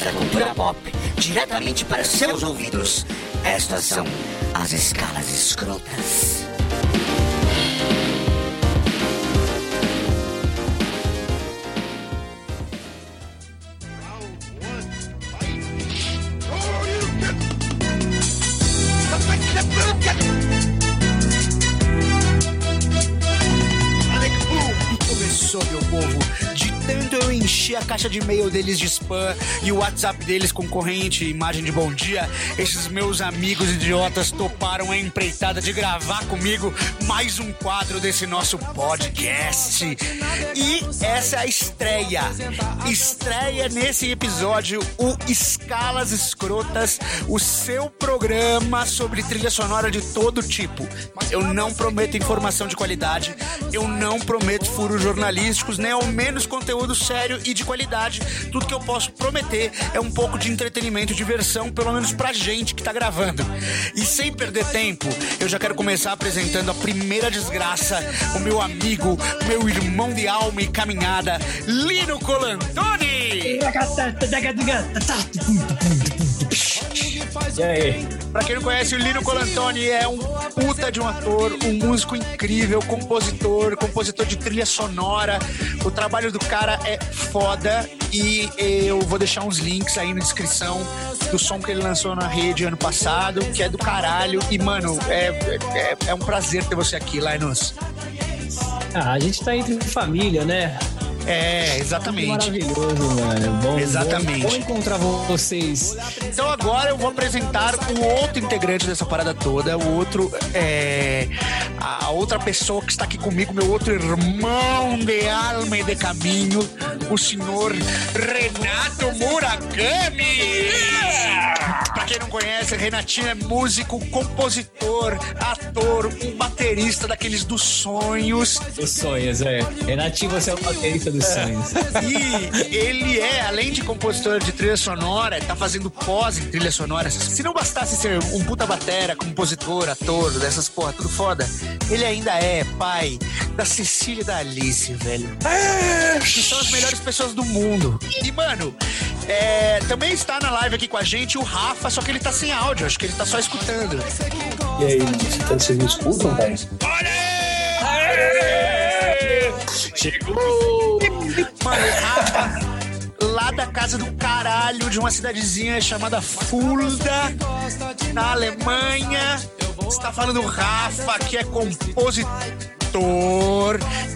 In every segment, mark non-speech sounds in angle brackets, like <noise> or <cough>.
notícias da cultura pop diretamente para seus ouvidos. Estas são as escalas escrotas. Caixa de e-mail deles de spam e o WhatsApp deles com corrente e imagem de bom dia, esses meus amigos idiotas toparam a empreitada de gravar comigo mais um quadro desse nosso podcast. E essa é a estreia. Estreia nesse episódio o Escalas Escrotas, o seu programa sobre trilha sonora de todo tipo. Eu não prometo informação de qualidade, eu não prometo furos jornalísticos, nem ao menos conteúdo sério e de qualidade. Tudo que eu posso prometer é um pouco de entretenimento e diversão, pelo menos pra gente que tá gravando. E sem perder tempo, eu já quero começar apresentando a primeira desgraça, o meu amigo, meu irmão de alma e caminhada, Lino Colantoni! E aí? Pra quem não conhece, o Lino Colantoni é um puta de um ator, um músico incrível, compositor, compositor de trilha sonora. O trabalho do cara é foda e eu vou deixar uns links aí na descrição do som que ele lançou na rede ano passado, que é do caralho. E, mano, é, é, é um prazer ter você aqui, Linus. Ah, a gente tá entre família, né? É, exatamente. Maravilhoso, mano. Bom, Exatamente. Bom, bom encontrar vocês. Então agora eu vou apresentar o outro integrante dessa parada toda, o outro é a outra pessoa que está aqui comigo, meu outro irmão de alma e de caminho, o senhor Renato Murakami. Pra quem não conhece, Renatinho é músico, compositor, ator, um baterista daqueles dos sonhos. Os sonhos, é. Renatinho, você é o baterista dos sonhos. E ele é, além de compositor de trilha sonora, tá fazendo pós em trilha sonora. Se não bastasse ser um puta batera, compositor, ator, dessas porra, tudo foda, ele ainda é pai da Cecília e da Alice, velho. Que são as melhores pessoas do mundo. E, mano, é, também está na live aqui com a gente o Rafa, só que ele tá sem áudio, acho que ele tá só escutando. E aí, vocês me escutam, velho? Chegou! Mano, lá da casa do caralho, de uma cidadezinha chamada Fulda, na Alemanha. Está falando Rafa, que é compositor,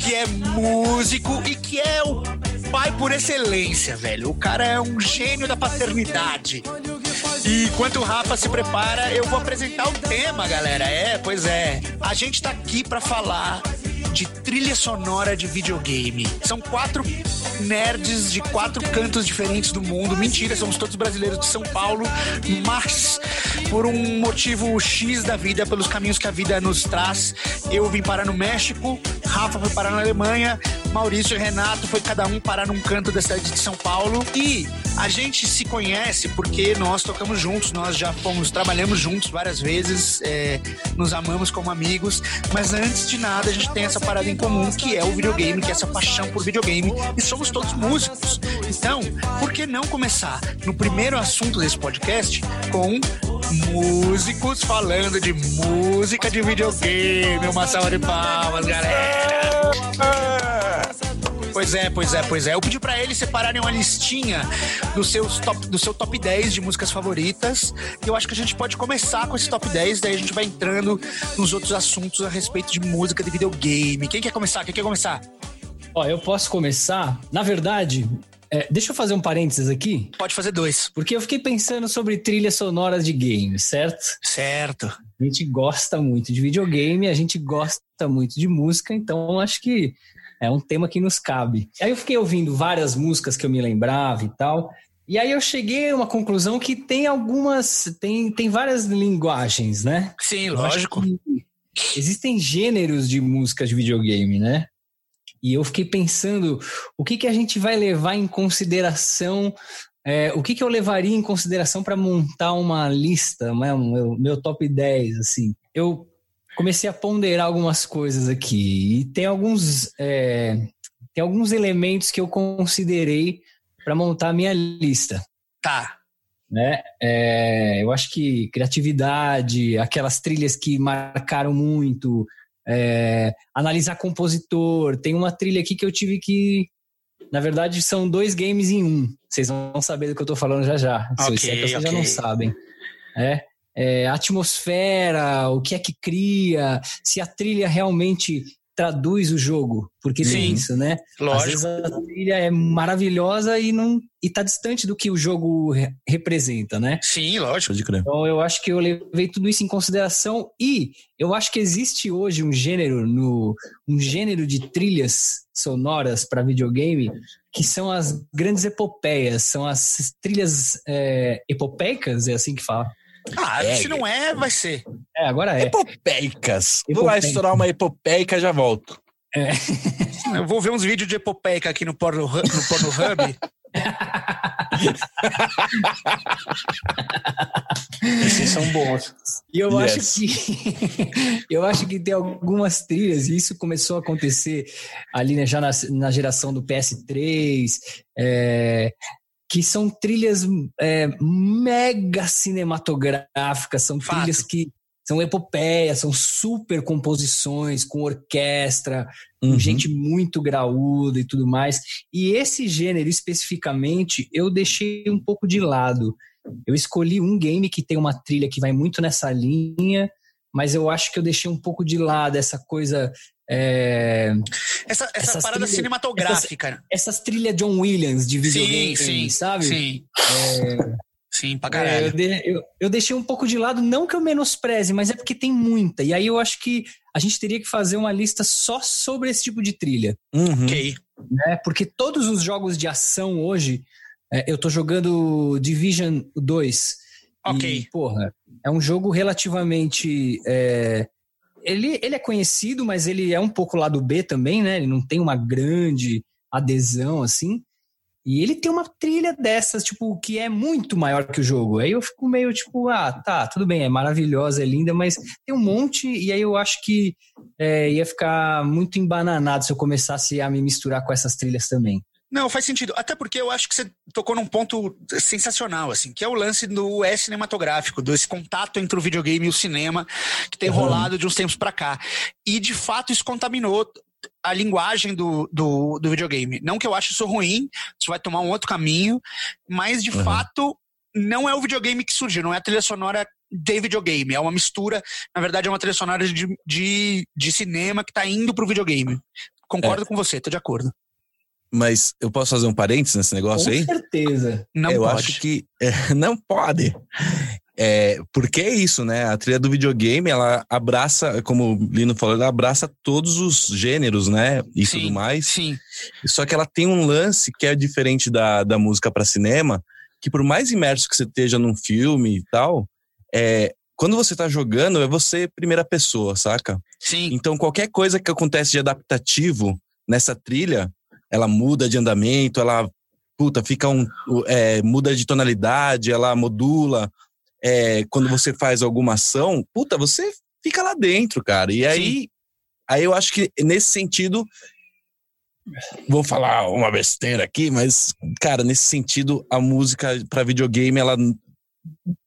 que é músico e que é o pai por excelência, velho. O cara é um gênio da paternidade. E enquanto o Rafa se prepara, eu vou apresentar o tema, galera. É, pois é. A gente tá aqui pra falar de trilha sonora de videogame. São quatro nerds de quatro cantos diferentes do mundo. Mentira, somos todos brasileiros de São Paulo, mas por um motivo X da vida, pelos caminhos que a vida nos traz, eu vim parar no México, Rafa foi parar na Alemanha, Maurício e Renato foi cada um parar num canto da cidade de São Paulo e a gente se conhece porque nós tocamos juntos, nós já fomos, trabalhamos juntos várias vezes, é, nos amamos como amigos, mas antes de nada a gente tem essa parada em comum que é o videogame, que é essa paixão por videogame e somos todos músicos. Então, por que não começar no primeiro assunto desse podcast com músicos falando de música de videogame? Uma salva de palmas, galera! Pois é, pois é, pois é. Eu pedi pra eles separarem uma listinha dos seus top, do seu top 10 de músicas favoritas. E eu acho que a gente pode começar com esse top 10, daí a gente vai entrando nos outros assuntos a respeito de música de videogame. Quem quer começar? Quem quer começar? Ó, eu posso começar? Na verdade, é, deixa eu fazer um parênteses aqui. Pode fazer dois. Porque eu fiquei pensando sobre trilhas sonoras de games, certo? Certo. A gente gosta muito de videogame, a gente gosta muito de música, então acho que é um tema que nos cabe. Aí eu fiquei ouvindo várias músicas que eu me lembrava e tal. E aí eu cheguei a uma conclusão que tem algumas, tem, tem várias linguagens, né? Sim, lógico. Existem gêneros de música de videogame, né? E eu fiquei pensando o que, que a gente vai levar em consideração, é, o que, que eu levaria em consideração para montar uma lista, né, meu, meu top 10, assim. Eu comecei a ponderar algumas coisas aqui e tem alguns, é, tem alguns elementos que eu considerei para montar a minha lista. Tá. Né? É, eu acho que criatividade, aquelas trilhas que marcaram muito, é, analisar compositor. Tem uma trilha aqui que eu tive que. Na verdade, são dois games em um. Vocês vão saber do que eu tô falando já já. Ok, Se é que vocês já ok. não sabem. É, é, atmosfera, o que é que cria, se a trilha realmente traduz o jogo, porque Sim. tem isso, né? Às Lógico. vezes a trilha é maravilhosa e não e tá distante do que o jogo re- representa, né? Sim, lógico. Pode crer. Então eu acho que eu levei tudo isso em consideração e eu acho que existe hoje um gênero no um gênero de trilhas sonoras para videogame que são as grandes epopeias, são as trilhas é, epopeicas, é assim que fala. Ah, É, se não é, vai ser. É, agora é. Epopeicas. Vou lá estourar uma epopeica e já volto. <laughs> Eu vou ver uns vídeos de epopeica aqui no Pornhub. No Pornhub. <laughs> Esses são bons. E eu Yes. acho que <laughs> eu acho que tem algumas trilhas, e isso começou a acontecer ali né, já na, na geração do PS3, é, que são trilhas é, mega cinematográficas, são Fato. trilhas que são epopeias, são super composições com orquestra, com Uhum. gente muito graúda e tudo mais. E esse gênero especificamente eu deixei um pouco de lado. Eu escolhi um game que tem uma trilha que vai muito nessa linha, mas eu acho que eu deixei um pouco de lado essa coisa. É, Essa, essa Essas parada trilhas- cinematográfica. essas trilhas John Williams de videogame, sim, sim, sabe? sim. Sim, pra É, caralho. eu, de- eu- eu deixei um pouco de lado, não que eu menospreze, mas é porque tem muita. E aí eu acho que a gente teria que fazer uma lista só sobre esse tipo de trilha. Uhum. Ok. né? Porque todos os jogos de ação hoje, é, eu tô jogando Division 2. Ok. E, porra, é um jogo relativamente. é, ele, ele é conhecido, mas ele é um pouco lado B também, né? Ele não tem uma grande adesão assim. E ele tem uma trilha dessas, tipo, que é muito maior que o jogo. Aí eu fico meio tipo, ah, tá, tudo bem, é maravilhosa, é linda, mas tem um monte, e aí eu acho que é, ia ficar muito embananado se eu começasse a me misturar com essas trilhas também. Não, faz sentido. Até porque eu acho que você tocou num ponto sensacional, assim, que é o lance do é cinematográfico, desse contato entre o videogame e o cinema que tem Uhum. rolado de uns tempos pra cá. E, de fato, isso contaminou a linguagem do, do, do videogame. Não que eu ache isso ruim, isso vai tomar um outro caminho, mas, de Uhum. fato, não é o videogame que surgiu, não é a trilha sonora de videogame, é uma mistura, na verdade é uma trilha sonora de, de, de cinema que tá indo pro videogame. Concordo É. com você, tô de acordo. Mas eu posso fazer um parênteses nesse negócio com aí? certeza. Não eu pode. acho que é, <laughs> não pode. É, porque é isso, né? A trilha do videogame, ela abraça, como o Lino falou, ela abraça todos os gêneros, né? E Sim, tudo mais. Sim. Só que ela tem um lance que é diferente da, da música para cinema, que por mais imerso que você esteja num filme e tal, é, quando você tá jogando, é você primeira pessoa, saca? Sim. Então, qualquer coisa que acontece de adaptativo nessa trilha, ela muda de andamento, ela puta, fica um. é, muda de tonalidade, ela modula. É, quando você faz alguma ação, puta, você fica lá dentro, cara. E aí, aí eu acho que nesse sentido. Vou falar uma besteira aqui, mas, cara, nesse sentido, a música para videogame, ela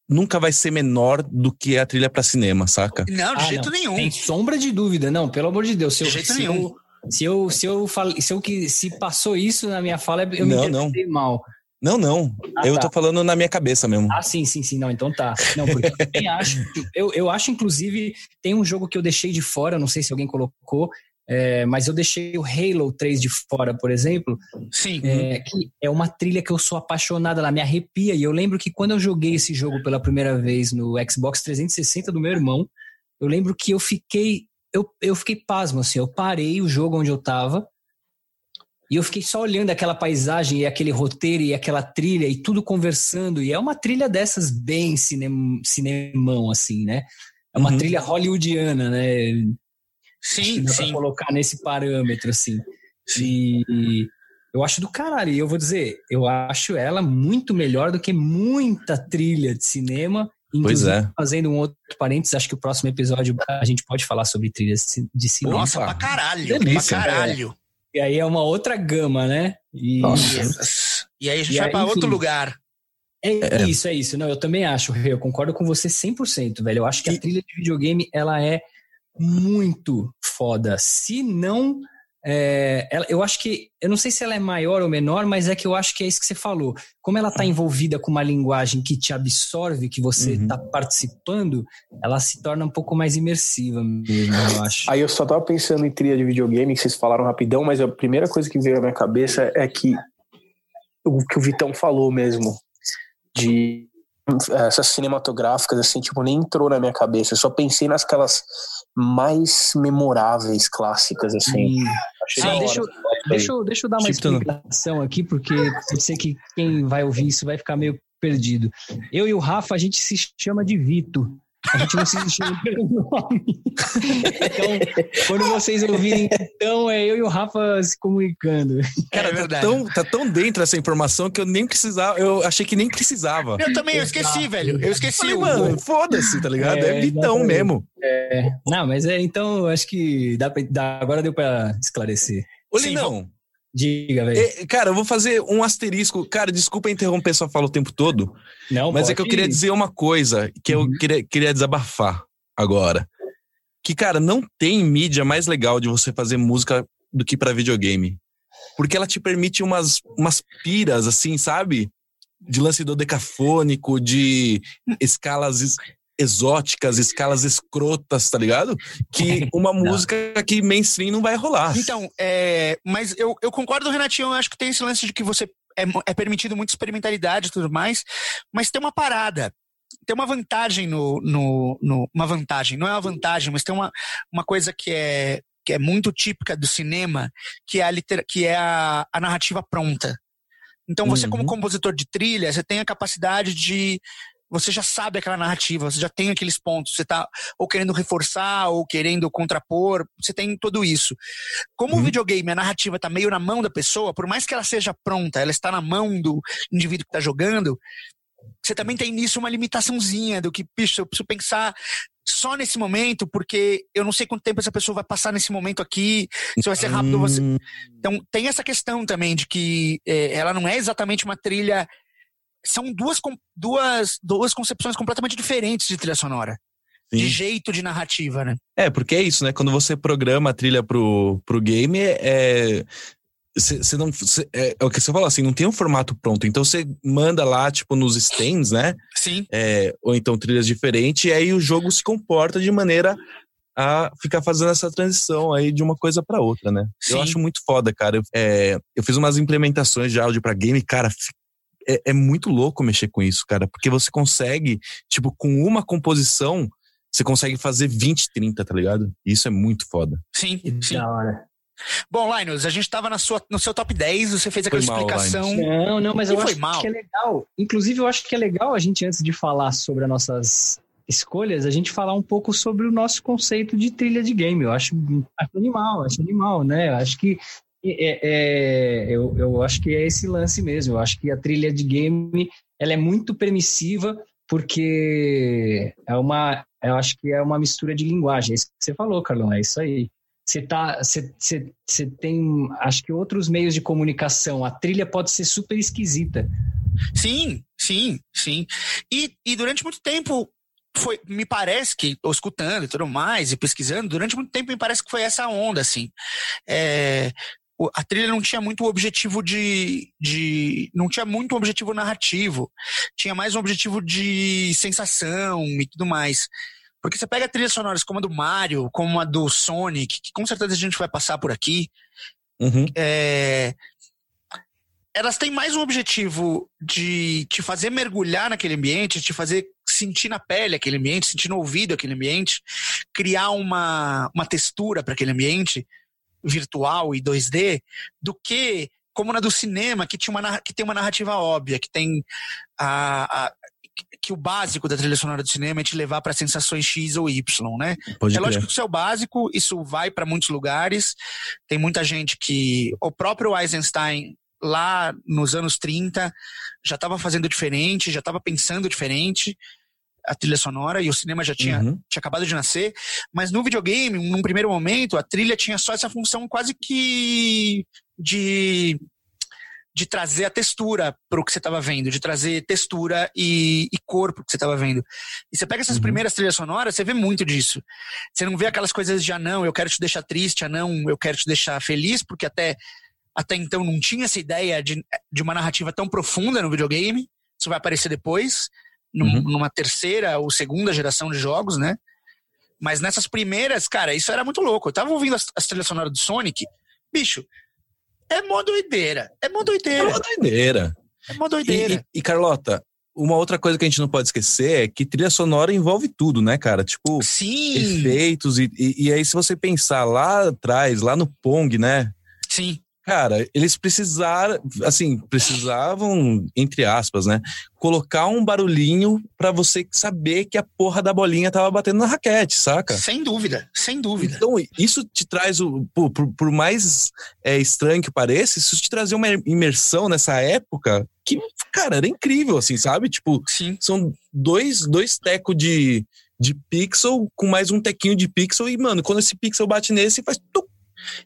nunca vai ser menor do que a trilha para cinema, saca? Não, de Ah, jeito não. nenhum. Tem sombra de dúvida, não, pelo amor de Deus. Se eu, De jeito se nenhum. eu, se eu, se eu, fal- se eu que se passou isso na minha fala, eu me Não, interpretei mal. Não, não. Ah, eu tá. tô falando na minha cabeça mesmo. Ah, sim, sim, sim, não, então tá. Não, porque eu também acho. Eu, eu acho, inclusive, tem um jogo que eu deixei de fora, não sei se alguém colocou, é, mas eu deixei o Halo 3 de fora, por exemplo, Sim. é, que é uma trilha que eu sou apaixonada, ela me arrepia. E eu lembro que quando eu joguei esse jogo pela primeira vez no Xbox 360 do meu irmão, eu lembro que eu fiquei. Eu, eu fiquei pasmo, assim, eu parei o jogo onde eu tava. E eu fiquei só olhando aquela paisagem e aquele roteiro e aquela trilha e tudo conversando. E é uma trilha dessas bem cinem, cinemão, assim, né? É uma Uhum. trilha hollywoodiana, né? Sim, pra sim. colocar nesse parâmetro, assim. E eu acho do caralho. E eu vou dizer, eu acho ela muito melhor do que muita trilha de cinema. Pois Inclusive, é. fazendo um outro parênteses, acho que o próximo episódio a gente pode falar sobre trilhas de cinema. Nossa, pra caralho. Delícia. Pra caralho. E aí é uma outra gama, né? E Nossa. E aí a gente E vai aí, pra outro enfim. lugar. É, isso, é isso. Não, eu também acho, eu concordo com você 100%, velho. Eu acho que a trilha de videogame, ela é muito foda. Se não é, ela, eu acho que, eu não sei se ela é maior ou menor, mas é que eu acho que é isso que você falou. Como ela está envolvida com uma linguagem que te absorve, que você está uhum. participando, ela se torna um pouco mais imersiva mesmo, eu <laughs> acho. Aí eu só tava pensando em trilha de videogame, que vocês falaram rapidão, mas a primeira coisa que veio na minha cabeça é que o que o Vitão falou mesmo, de essas cinematográficas, assim, tipo, nem entrou na minha cabeça. Eu só pensei nasquelas mais memoráveis, clássicas, assim. Ah, deixa, eu, deixa, eu, deixa eu dar uma tipo, explicação aqui, porque pode ser que quem vai ouvir isso vai ficar meio perdido. Eu e o Rafa, a gente se chama de Vito. A gente não se pelo nome. Então, quando vocês ouvirem, então, é eu e o Rafa se comunicando. Cara, é tá, tão, tá tão dentro essa informação que eu nem precisava. Eu achei que nem precisava. Eu também, eu esqueci, Exato. velho. Eu esqueci. Falei, mano, foda-se, tá ligado? É, é vitão mesmo. É. Não, mas é, então, acho que dá pra, dá, agora deu pra esclarecer. Ô, Lindão, Diga, velho. É, cara, eu vou fazer um asterisco. Cara, desculpa interromper sua fala o tempo todo. Não, mas é que eu queria dizer uma coisa que eu uhum. queria, queria desabafar agora. Que, cara, não tem mídia mais legal de você fazer música do que para videogame. Porque ela te permite umas, umas piras, assim, sabe? De lance do decafônico, de escalas exóticas, escalas escrotas, tá ligado? Que uma música que mainstream não vai rolar. Então, é, mas eu, eu concordo, Renatinho, eu acho que tem esse lance de que você é, é permitido muita experimentalidade e tudo mais, mas tem uma parada tem uma vantagem no, no, no, uma vantagem, não é uma vantagem, mas tem uma, uma coisa que é, que é muito típica do cinema, que é a, liter, que é a, a narrativa pronta. Então você uhum. como compositor de trilha, você tem a capacidade de você já sabe aquela narrativa, você já tem aqueles pontos, você está ou querendo reforçar ou querendo contrapor, você tem tudo isso. Como uhum. o videogame, a narrativa está meio na mão da pessoa, por mais que ela seja pronta, ela está na mão do indivíduo que está jogando, você também tem nisso uma limitaçãozinha do que, bicho, eu preciso pensar só nesse momento, porque eu não sei quanto tempo essa pessoa vai passar nesse momento aqui, se vai ser rápido. Você... Hum. Então, tem essa questão também de que é, ela não é exatamente uma trilha são duas, duas, duas concepções completamente diferentes de trilha sonora. Sim. De jeito de narrativa, né? É, porque é isso, né? Quando você programa a trilha pro, pro game, é. Você não. Cê, é, é, o que você falou assim, não tem um formato pronto. Então você manda lá, tipo, nos stands, né? Sim. É, ou então trilhas diferentes, e aí o jogo se comporta de maneira a ficar fazendo essa transição aí de uma coisa para outra, né? Sim. Eu acho muito foda, cara. Eu, é, eu fiz umas implementações de áudio para game, cara, é, é muito louco mexer com isso, cara, porque você consegue, tipo, com uma composição, você consegue fazer 20, 30, tá ligado? Isso é muito foda. Sim, sim. Da hora. Bom, Linus, a gente tava na sua, no seu top 10, você fez aquela mal, explicação. não, não, mas eu acho mal. que é legal. Inclusive, eu acho que é legal a gente, antes de falar sobre as nossas escolhas, a gente falar um pouco sobre o nosso conceito de trilha de game. Eu acho, acho animal, acho animal, né? Eu acho que é, é, eu, eu acho que é esse lance mesmo. Eu acho que a trilha de game ela é muito permissiva porque é uma, eu acho que é uma mistura de linguagem. É isso que você falou, Carlão, é isso aí. Você tá, você, você, tem, acho que outros meios de comunicação. A trilha pode ser super esquisita. Sim, sim, sim. E, e durante muito tempo foi, me parece que, estou escutando e tudo mais, e pesquisando, durante muito tempo me parece que foi essa onda, assim. É, a trilha não tinha muito objetivo de, de. Não tinha muito objetivo narrativo. Tinha mais um objetivo de sensação e tudo mais. Porque você pega trilhas sonoras como a do Mario, como a do Sonic, que com certeza a gente vai passar por aqui. Uhum. É, elas têm mais um objetivo de te fazer mergulhar naquele ambiente, te fazer sentir na pele aquele ambiente, sentir no ouvido aquele ambiente, criar uma, uma textura para aquele ambiente virtual e 2D do que como na do cinema, que, tinha uma, que tem uma narrativa óbvia, que tem a, a que o básico da trilha sonora do cinema é te levar para sensações X ou Y, né? Pode é lógico que isso é o básico, isso vai para muitos lugares. Tem muita gente que. O próprio Eisenstein, lá nos anos 30, já estava fazendo diferente, já estava pensando diferente a trilha sonora e o cinema já tinha, uhum. tinha acabado de nascer, mas no videogame, num primeiro momento, a trilha tinha só essa função quase que de de trazer a textura para o que você estava vendo, de trazer textura e, e corpo que você estava vendo. E você pega essas uhum. primeiras trilhas sonoras, você vê muito disso. Você não vê aquelas coisas de ah, não, eu quero te deixar triste, ah, não, eu quero te deixar feliz, porque até, até então não tinha essa ideia de, de uma narrativa tão profunda no videogame. Isso vai aparecer depois, num, uhum. numa terceira ou segunda geração de jogos, né? Mas nessas primeiras, cara, isso era muito louco. Eu tava ouvindo as, as trilhas sonoras do Sonic, bicho, é mó doideira. É mó doideira. É mó doideira. É mó doideira. E, e, e, Carlota, uma outra coisa que a gente não pode esquecer é que trilha sonora envolve tudo, né, cara? Tipo, Sim. efeitos. E, e, e aí, se você pensar lá atrás, lá no Pong, né? Sim. Cara, eles precisaram, assim, precisavam, entre aspas, né? Colocar um barulhinho para você saber que a porra da bolinha tava batendo na raquete, saca? Sem dúvida, sem dúvida. Então, isso te traz, o, por, por mais é, estranho que pareça, isso te trazia uma imersão nessa época que, cara, era incrível, assim, sabe? Tipo, Sim. são dois, dois tecos de, de pixel com mais um tequinho de pixel e, mano, quando esse pixel bate nesse, faz tuc,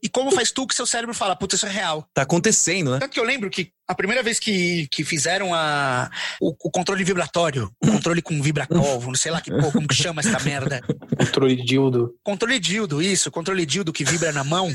e como faz tu que seu cérebro fala, puta, isso é real. Tá acontecendo, né? Tanto que eu lembro que a primeira vez que, que fizeram a, o, o controle vibratório, o controle com vibracol, não sei lá que como que chama essa merda. Controle dildo. Controle dildo, isso, controle dildo que vibra na mão,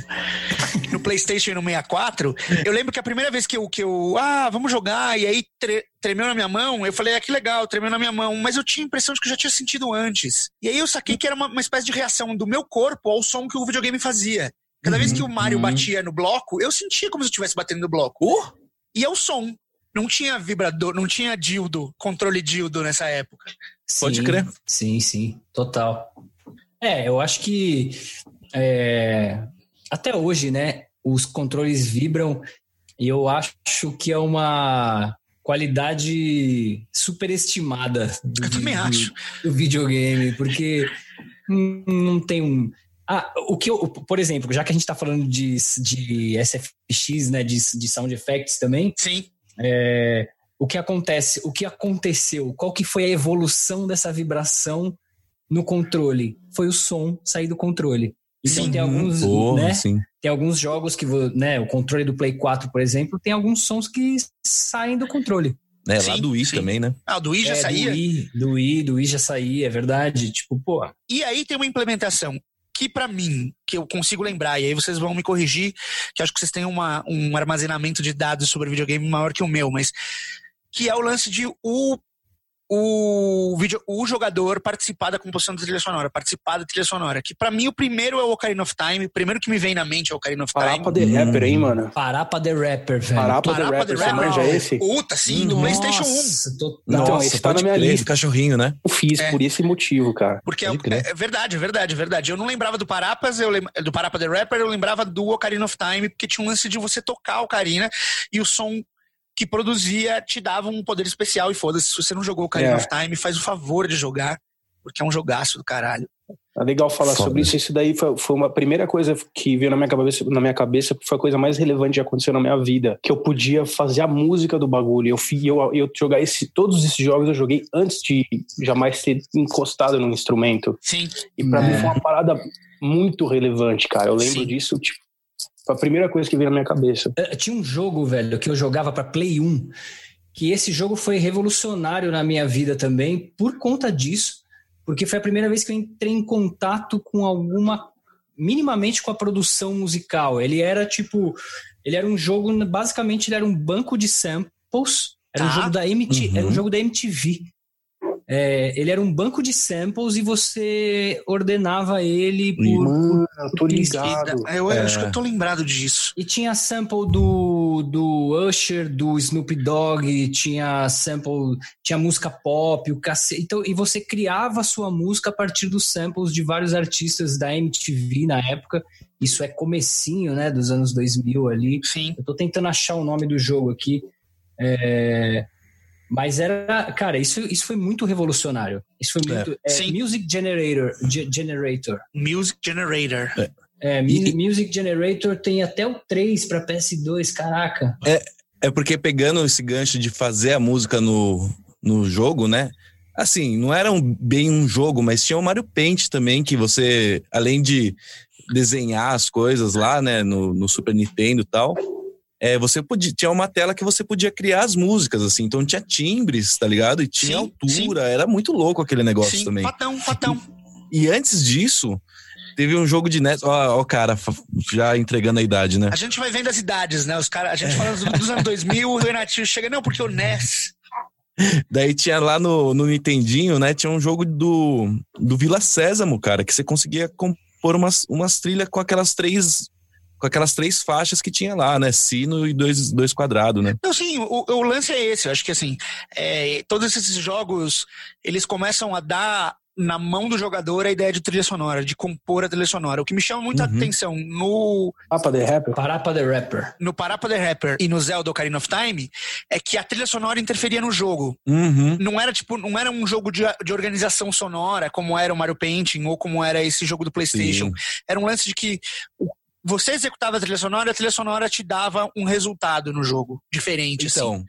no PlayStation e no 64. Eu lembro que a primeira vez que eu, que eu ah, vamos jogar, e aí tre, tremeu na minha mão, eu falei, ah, que legal, tremeu na minha mão, mas eu tinha a impressão de que eu já tinha sentido antes. E aí eu saquei que era uma, uma espécie de reação do meu corpo ao som que o videogame fazia. Cada uhum, vez que o Mario uhum. batia no bloco, eu sentia como se eu estivesse batendo no bloco. Uh! E é o som. Não tinha vibrador, não tinha dildo, controle dildo nessa época. Sim, Pode crer. Sim, sim, total. É, eu acho que é, até hoje, né, os controles vibram e eu acho que é uma qualidade superestimada do, eu também do, acho. do videogame, porque não tem um ah, o que eu, por exemplo, já que a gente está falando de, de SFX, né, de, de sound effects também. Sim. É, o que acontece, o que aconteceu, qual que foi a evolução dessa vibração no controle? Foi o som sair do controle. Então sim, tem alguns, porra, né? Sim. Tem alguns jogos que, né, o controle do Play 4, por exemplo, tem alguns sons que saem do controle. É, sim, lá do Wii sim. também, né? Ah, do Wii já é, saía? Do Wii, do Wii, do Wii já saía, é verdade. Tipo, pô. E aí tem uma implementação que para mim, que eu consigo lembrar, e aí vocês vão me corrigir, que acho que vocês têm uma, um armazenamento de dados sobre videogame maior que o meu, mas que é o lance de o o, video, o jogador participar da composição da trilha sonora, participar da trilha sonora. Que para mim o primeiro é o Ocarina of Time, o primeiro que me vem na mente é o Ocarina of Time. Parapa the Rapper, hein, mano? Parapa the Rapper, velho. Parapa, the Rapper, the Rapper. você é esse? Puta, sim, do Nossa, Playstation 1. Tô... Então, Nossa, esse tá na minha crer, lista. cachorrinho, né? Eu fiz é. por esse motivo, cara. Porque é, é, verdade, é verdade, é verdade. Eu não lembrava do Parapas, eu lem... do Parapa the Rapper, eu lembrava do Ocarina of Time, porque tinha um lance de você tocar o Ocarina e o som que produzia te dava um poder especial e foda-se. Se você não jogou o Ocarina é. of Time, faz o favor de jogar, porque é um jogaço do caralho. É legal falar Foda. sobre isso. Isso daí foi, foi, uma primeira coisa que veio na minha cabeça, na minha cabeça, porque foi a coisa mais relevante que aconteceu na minha vida. Que eu podia fazer a música do bagulho. Eu, eu, eu jogar esse, todos esses jogos eu joguei antes de jamais ter encostado num instrumento. Sim. E para é. mim foi uma parada muito relevante, cara. Eu lembro Sim. disso, tipo, foi a primeira coisa que veio na minha cabeça. É, tinha um jogo, velho, que eu jogava para Play 1, que esse jogo foi revolucionário na minha vida também, por conta disso, porque foi a primeira vez que eu entrei em contato com alguma minimamente com a produção musical. Ele era tipo, ele era um jogo, basicamente ele era um banco de samples, era tá. um jogo da MTV, uhum. era um jogo da MTV. É, ele era um banco de samples e você ordenava ele por. Mano, eu tô ligado. Eu, é. acho que eu tô lembrado disso. E tinha sample do, do Usher, do Snoop Dogg, tinha sample, tinha música pop, o cacete. Então, e você criava a sua música a partir dos samples de vários artistas da MTV na época. Isso é comecinho, né, dos anos 2000 ali. Sim. Eu tô tentando achar o nome do jogo aqui. É, mas era, cara, isso, isso foi muito revolucionário. Isso foi muito. É. É, music Generator. Ge generator. Music Generator. É, é e, Music Generator tem até o 3 para PS2, caraca. É, é porque pegando esse gancho de fazer a música no, no jogo, né? Assim, não era um, bem um jogo, mas tinha o Mario Paint também, que você, além de desenhar as coisas lá, né, no, no Super Nintendo e tal, é, você podia, tinha uma tela que você podia criar as músicas, assim. Então tinha timbres, tá ligado? E tinha Sim, altura. Era muito louco aquele negócio Sim, também. fatão, fatão. E antes disso, teve um jogo de NES. Ó, ó, cara, já entregando a idade, né? A gente vai vendo as idades, né? Os cara, a gente falando dos, dos anos 2000, o Renatinho chega, não, porque o NES. <laughs> Daí tinha lá no, no Nintendinho, né? Tinha um jogo do, do Vila Sésamo, cara, que você conseguia compor umas, umas trilhas com aquelas três. Com aquelas três faixas que tinha lá, né? Sino e dois, dois quadrados, né? Não, sim, o, o lance é esse. Eu acho que assim, é, todos esses jogos, eles começam a dar na mão do jogador a ideia de trilha sonora, de compor a trilha sonora. O que me chama muita Uhum. atenção no, Mapa The Rapper. Parapa the Rapper. no Parappa the Rapper e no Zelda Ocarina of Time é que a trilha sonora interferia no jogo. Uhum. Não era tipo, não era um jogo de, de organização sonora como era o Mario Painting ou como era esse jogo do PlayStation. Sim. Era um lance de que o- você executava a trilha sonora, a trilha sonora te dava um resultado no jogo diferente. assim. Então,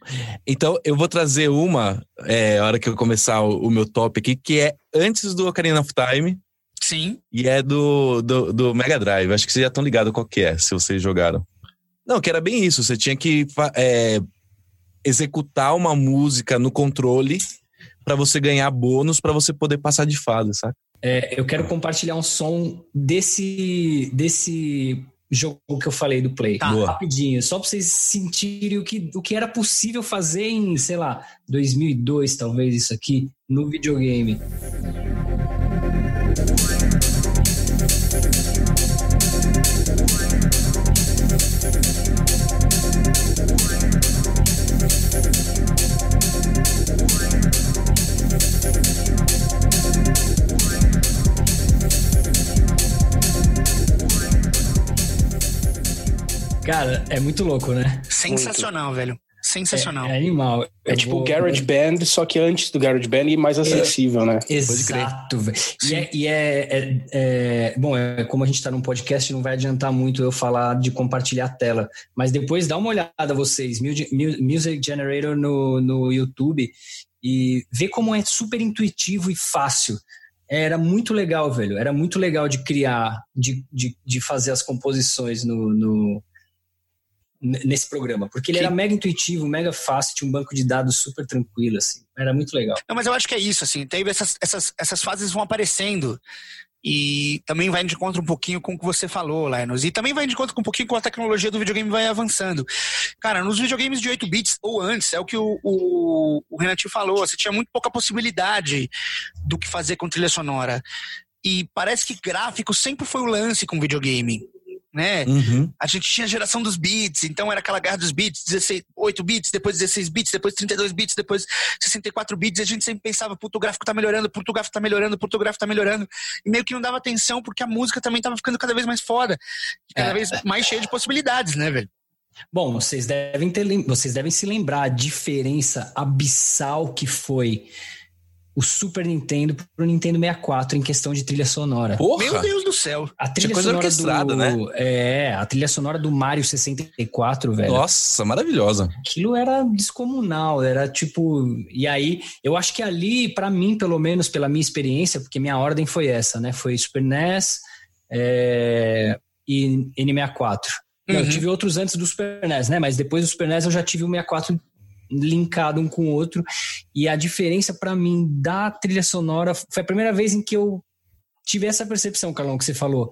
então eu vou trazer uma, é, a hora que eu começar o, o meu top aqui, que é antes do Ocarina of Time Sim. e é do, do, do Mega Drive. Acho que vocês já estão ligados qual que é, se vocês jogaram. Não, que era bem isso. Você tinha que é, executar uma música no controle para você ganhar bônus para você poder passar de fase, sabe? É, eu quero compartilhar um som desse, desse jogo que eu falei do Play. Tá. Boa. Rapidinho, só pra vocês sentirem o que, o que era possível fazer em, sei lá, 2002, talvez, isso aqui, no videogame. Cara, é muito louco, né? Sensacional, velho. Sensacional. É, é animal. É Eu tipo vou- o Garage Band, só que antes do Garage Band e mais acessível, né? Exato, velho. E, é, e é, é- é- Bom, é, como a gente tá num podcast, não vai adiantar muito eu falar de compartilhar a tela. Mas depois dá uma olhada, vocês, Mu- Mu- Music Generator no, no YouTube, e vê como é super intuitivo e fácil. Era muito legal, velho. Era muito legal de criar, de, de, de fazer as composições no, no- nesse programa. Porque ele Que- era mega intuitivo, mega fácil, tinha um banco de dados super tranquilo, assim. Era muito legal. Não, mas eu acho que é isso, assim. Teve essas, essas, essas fases vão aparecendo. E também vai de encontro um pouquinho com o que você falou, Linus. E também vai de encontro com um pouquinho com a tecnologia do videogame vai avançando. Cara, nos videogames de 8 bits ou antes, é o que o, o, o Renatinho falou, você tinha muito pouca possibilidade do que fazer com trilha sonora. E parece que gráfico sempre foi o lance com videogame. Né? Uhum. A gente tinha a geração dos bits, então era aquela guerra dos bits, 16, 8 bits, depois 16 bits, depois 32 bits, depois 64 bits, e a gente sempre pensava, puto, o gráfico tá melhorando, puto, o gráfico tá melhorando, puto, o gráfico tá melhorando, e meio que não dava atenção porque a música também tava ficando cada vez mais foda, cada É. vez mais cheia de possibilidades, né, velho? Bom, vocês devem ter, vocês devem se lembrar a diferença abissal que foi o Super Nintendo pro Nintendo 64 em questão de trilha sonora. Porra! Meu Deus do céu. A trilha coisa sonora orquestrada, do, né? É, a trilha sonora do Mario 64, velho. Nossa, maravilhosa. Aquilo era descomunal, era tipo. E aí, eu acho que ali, pra mim, pelo menos pela minha experiência, porque minha ordem foi essa, né? Foi Super NES é, e N64. Não, Eu Uhum. tive outros antes do Super NES, né? Mas depois do Super NES eu já tive o 64 linkado um com o outro. E a diferença pra mim da trilha sonora foi a primeira vez em que eu tive essa percepção, Carlão, que você falou.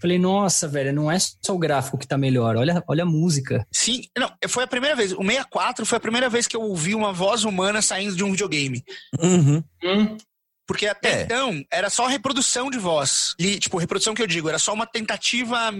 Falei, nossa, velho, não é só o gráfico que tá melhor, olha, olha a música. Sim, não, foi a primeira vez, o 64 foi a primeira vez que eu ouvi uma voz humana saindo de um videogame. Uhum. Porque até É. então era só reprodução de voz. E, tipo, reprodução que eu digo, era só uma tentativa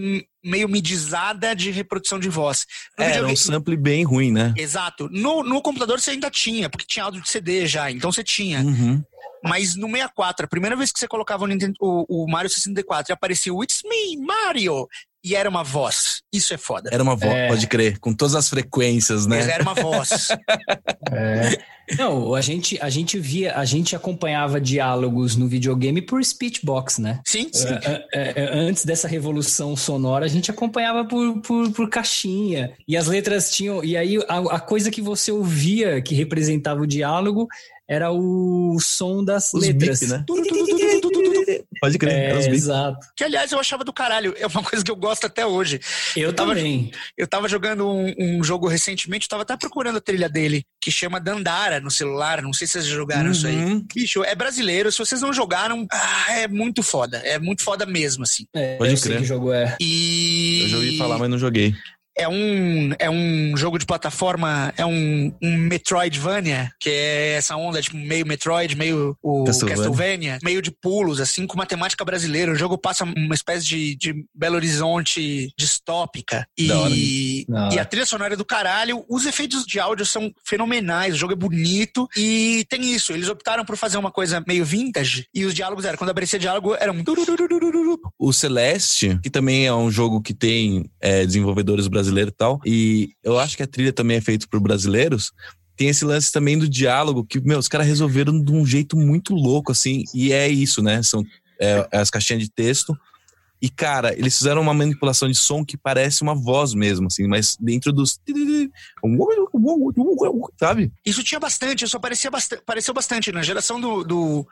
meio midizada de reprodução de voz. No É, era videogame- um sample bem ruim, né? Exato. No, no computador você ainda tinha, porque tinha áudio de CD já, então você tinha. Uhum. Mas no 64, a primeira vez que você colocava o, Nintendo, o, o Mario 64 e aparecia o It's Me, Mario! E era uma voz. Isso é foda. Era uma voz, É. pode crer, com todas as frequências, né? Mas Era uma voz. <laughs> É. Não, a gente, a gente via, a gente acompanhava diálogos no videogame por speechbox, né? Sim, sim. É, é, é, antes dessa revolução sonora, a gente acompanhava por, por, por caixinha. E as letras tinham. E aí a, a coisa que você ouvia que representava o diálogo era o som das Os letras. bip, né? Pode crer, É, era os exato. Que, aliás, eu achava do caralho. É uma coisa que eu gosto até hoje. Eu tava- também. Eu tava jogando um, um jogo recentemente, eu tava até procurando a trilha dele, que chama Dandara no celular. Não sei se vocês já jogaram isso aí. Uhum. Bicho, é brasileiro. Se vocês não jogaram, ah, é muito foda. É muito foda mesmo, assim. É, Pode eu sei crer. que jogo é. E. Eu já ouvi falar, mas não joguei. É um, é um jogo de plataforma, é um, um Metroidvania, que é essa onda, tipo, meio Metroid, meio o Castlevania. Castlevania, meio de pulos, assim, com uma temática brasileira. O jogo passa uma espécie de, de Belo Horizonte distópica. Da hora. E, Da hora. e a trilha sonora é do caralho. Os efeitos de áudio são fenomenais, o jogo é bonito. E tem isso, eles optaram por fazer uma coisa meio vintage, e os diálogos eram, quando aparecia diálogo, era um... O Celeste, que também é um jogo que tem é, desenvolvedores brasileiros e tal, e eu acho que a trilha também é feita por brasileiros. Tem esse lance também do diálogo, que, meu, os caras resolveram de um jeito muito louco, assim, e é isso, né? São é, as caixinhas de texto. E, cara, eles fizeram uma manipulação de som que parece uma voz mesmo, assim, mas dentro dos. Sabe? Isso tinha bastante, isso aparecia bastante, apareceu bastante na geração do do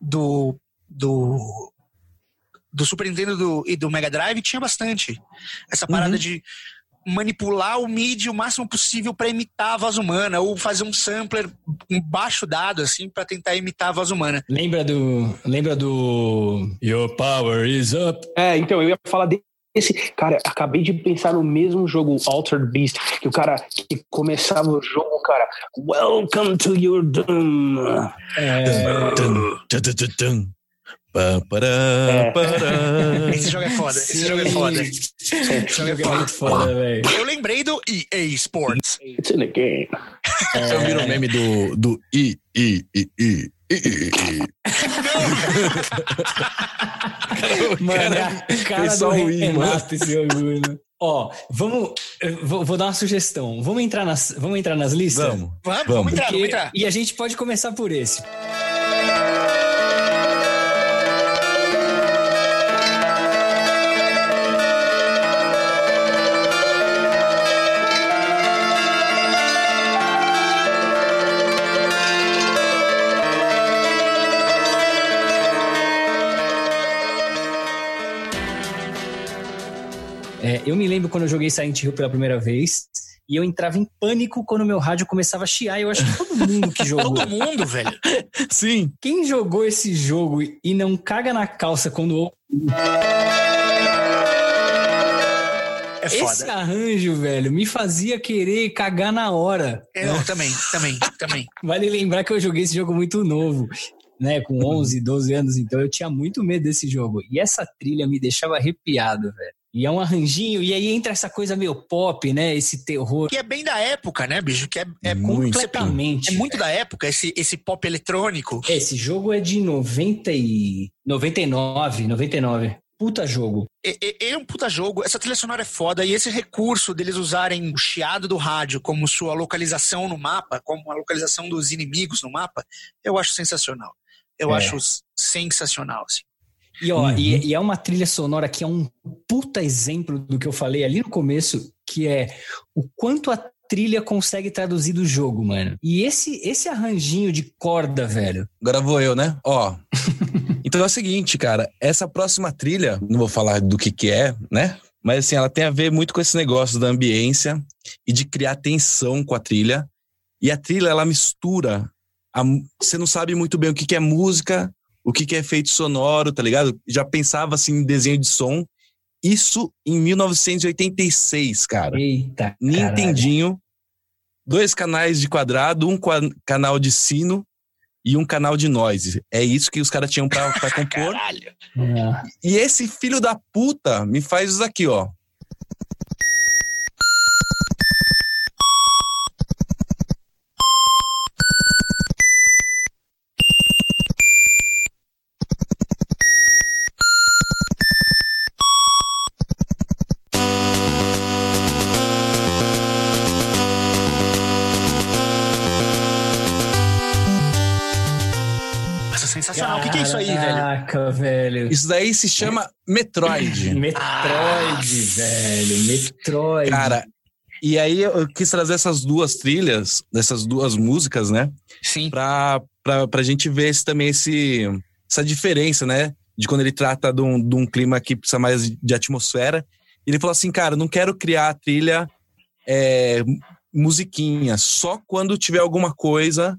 do, do, do Super Nintendo do- e do Mega Drive tinha bastante essa parada Uhum. de manipular o MIDI o máximo possível para imitar a voz humana ou fazer um sampler um baixo dado assim para tentar imitar a voz humana. Lembra do. Lembra do. Your power is up. É, então, eu ia falar desse. Cara, acabei de pensar no mesmo jogo Altered Beast, que o cara que começava o jogo, cara, Welcome to your doom. É. Pá, pará, É. pará. <laughs> Esse jogo é foda, esse sim. jogo é foda. Esse jogo é muito foda, velho. Eu lembrei do EA Sports. It's in the game. Vocês viram o meme do, do I, I, I, I, I, I, I. <laughs> Mano, é a cara só do I. Renato esse orgulho. Ó, vamos. eu Vou, vou dar uma sugestão. Vamos entrar nas, vamos entrar nas listas? Vamos. Vamos, vamos, Vamos. entrar, vamos Porque- entrar. e a gente pode começar por esse. É, eu me lembro quando eu joguei Silent Hill pela primeira vez e eu entrava em pânico quando meu rádio começava a chiar. Eu acho que todo mundo que <laughs> jogou. Todo mundo, velho. <laughs> Sim. Quem jogou esse jogo e não caga na calça quando É esse foda. arranjo, velho, me fazia querer cagar na hora. Eu também, também, também. <laughs> Vale lembrar que eu joguei esse jogo muito novo, né, com 11, 12 anos, então eu tinha muito medo desse jogo. E essa trilha me deixava arrepiado, velho. E é um arranjinho, e aí entra essa coisa meio pop, né, esse terror Que é bem da época, né, bicho? Que é, é Muito. completamente. É muito da época, esse, esse pop eletrônico. Esse jogo é de 90 e... 99, 99. Puta jogo. E- Ele é um puta jogo, essa trilha sonora é foda, e esse recurso deles usarem o chiado do rádio como sua localização no mapa, como a localização dos inimigos no mapa, eu acho sensacional. Eu É. acho sensacional, assim. E, ó, Uhum. e, e é uma trilha sonora que é um puta exemplo do que eu falei ali no começo, que é o quanto a trilha consegue traduzir do jogo, mano. E esse, esse arranjinho de corda, velho. Agora vou eu, né? Ó. <laughs> Então é o seguinte, cara. Essa próxima trilha, não vou falar do que que é, né? Mas assim, ela tem a ver muito com esse negócio da ambiência e de criar tensão com a trilha. E a trilha, ela mistura. a você não sabe muito bem o que que é música, o que que é efeito sonoro, tá ligado? Já pensava assim em desenho de som. Isso em 1986, cara. Eita, caralho. Nintendinho, dois canais de quadrado, um canal de sino e um canal de noise. É isso que os caras tinham pra, pra <laughs> compor. Caralho. E esse filho da puta me faz isso aqui, ó. Caraca, velho. Isso daí se chama Metroid. <laughs> Metroid, velho. Metroid. Cara, e aí eu quis trazer essas duas trilhas, dessas duas músicas, né? Sim. Pra, pra, pra gente ver esse, também esse, essa diferença, né? de quando ele trata de um, de um clima que precisa mais de atmosfera. Ele falou assim, cara, não quero criar a trilha é, musiquinha, só quando tiver alguma coisa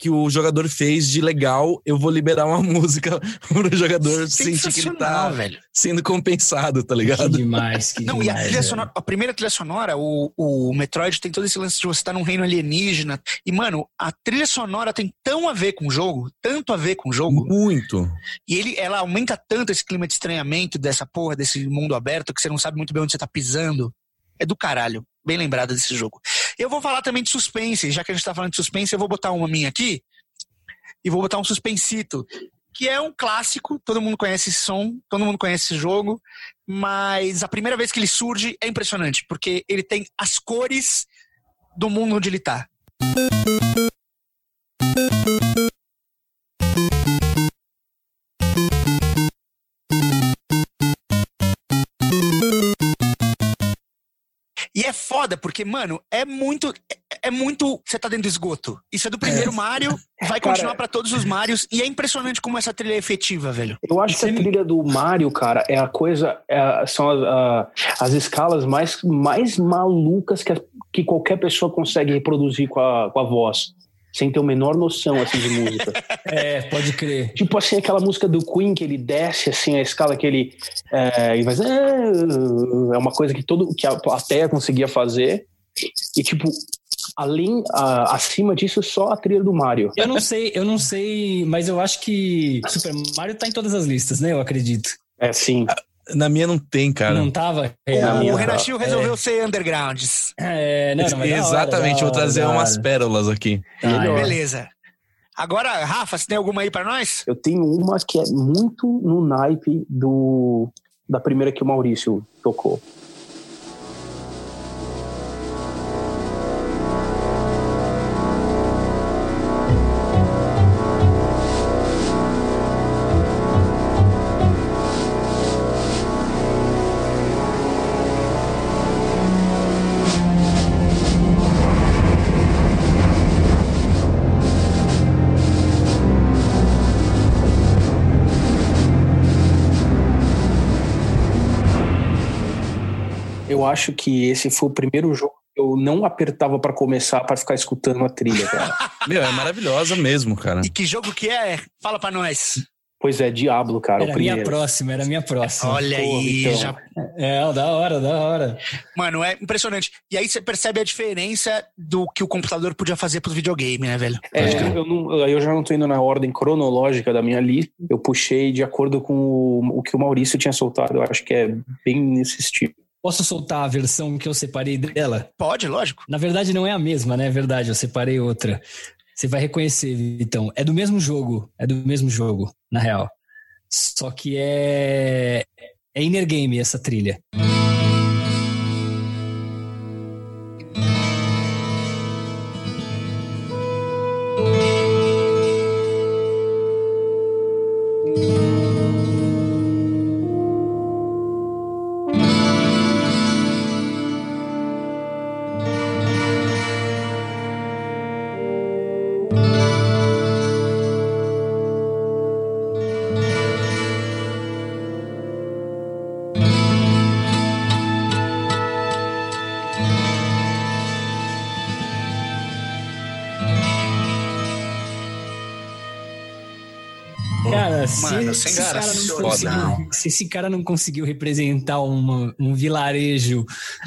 que o jogador fez de legal, eu vou liberar uma <laughs> música pro jogador sentir que ele tá velho. sendo compensado, tá ligado? Que demais, que Não, demais. e a trilha sonora, a primeira trilha sonora, o, o Metroid tem todo esse lance de você estar num reino alienígena. E, mano, a trilha sonora tem tão a ver com o jogo, tanto a ver com o jogo, Muito. e ele, ela aumenta tanto esse clima de estranhamento dessa porra, desse mundo aberto, que você não sabe muito bem onde você tá pisando. É do caralho. Bem lembrado desse jogo. Eu vou falar também de suspense, já que a gente tá falando de suspense, eu vou botar uma minha aqui. E vou botar um suspensito. Que é um clássico, todo mundo conhece esse som, todo mundo conhece esse jogo, mas a primeira vez que ele surge é impressionante, porque ele tem as cores do mundo onde ele tá. E é foda, porque, mano, é muito. É, é muito. Você tá dentro do esgoto. Isso é do primeiro Mario, <laughs> vai continuar pra todos os Marios. E é impressionante como essa trilha é efetiva, velho. Eu acho que a trilha do Mario, cara, é a coisa. é- são as, a- as escalas mais, mais malucas que, a- que qualquer pessoa consegue reproduzir com a, com a voz. Sem ter a menor noção assim, de música. <laughs> É, pode crer. tipo assim, aquela música do Queen que ele desce assim a escala que ele. É, e vai, é uma coisa que, todo, que a plateia conseguia fazer. E tipo, além, a- acima disso, só a trilha do Mario. Eu não sei, eu não sei, mas eu acho que Super Mario tá em todas as listas, né? Eu acredito. É sim. Na minha não tem, cara. Não tava? É, o minha- Renatinho resolveu ser undergrounds. é, não, não, hora, Exatamente, da vou trazer hora, umas hora. pérolas aqui. É. Beleza. Agora, Rafa, você tem alguma aí pra nós? Eu tenho uma que é muito no naipe do, da primeira que o Maurício tocou. Acho que esse foi o primeiro jogo que eu não apertava pra começar pra ficar escutando a trilha, cara. <laughs> Meu, é maravilhosa mesmo, cara. E que jogo que é? Fala pra nós. pois é, Diablo, cara, Era o a minha próxima, era a minha próxima. Olha Porra, aí, então. já É, da hora, da hora. Mano, é impressionante. E aí você percebe a diferença do que o computador podia fazer pro videogame, né, velho? É, crer. eu, não, eu já não tô indo na ordem cronológica da minha lista. Eu puxei de acordo com o, o que o Maurício tinha soltado. Eu acho que é bem nesse estilo. Posso soltar a versão que eu separei dela? Pode, lógico. Na verdade, não é a mesma, né? É verdade, eu separei outra. Você vai reconhecer, então. É do mesmo jogo. É do mesmo jogo, na real. Só que é. É Inner Game essa trilha. Cara, Cara não conseguiu, se esse cara não conseguiu representar uma- um vilarejo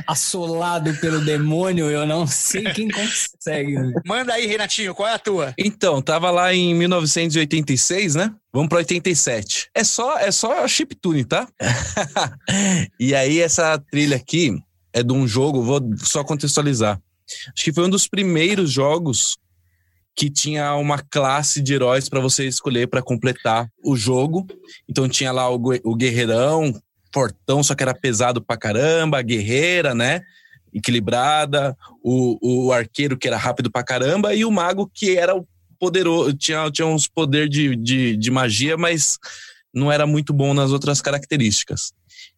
assolado pelo demônio, eu não sei quem consegue. <laughs> Manda aí, Renatinho, qual é a tua? Então, tava lá em 1986, né? Vamos pra 87. É só, é só chiptune, tá? <laughs> e aí, essa trilha aqui é de um jogo, vou só contextualizar. Acho que foi um dos primeiros jogos que tinha uma classe de heróis pra você escolher pra completar o jogo. Então tinha lá o, o guerreirão, fortão, só que era pesado pra caramba, a guerreira, né? Equilibrada, o, o arqueiro que era rápido pra caramba e o mago que era o poderoso, tinha, tinha uns poder de, de, de magia, mas não era muito bom nas outras características.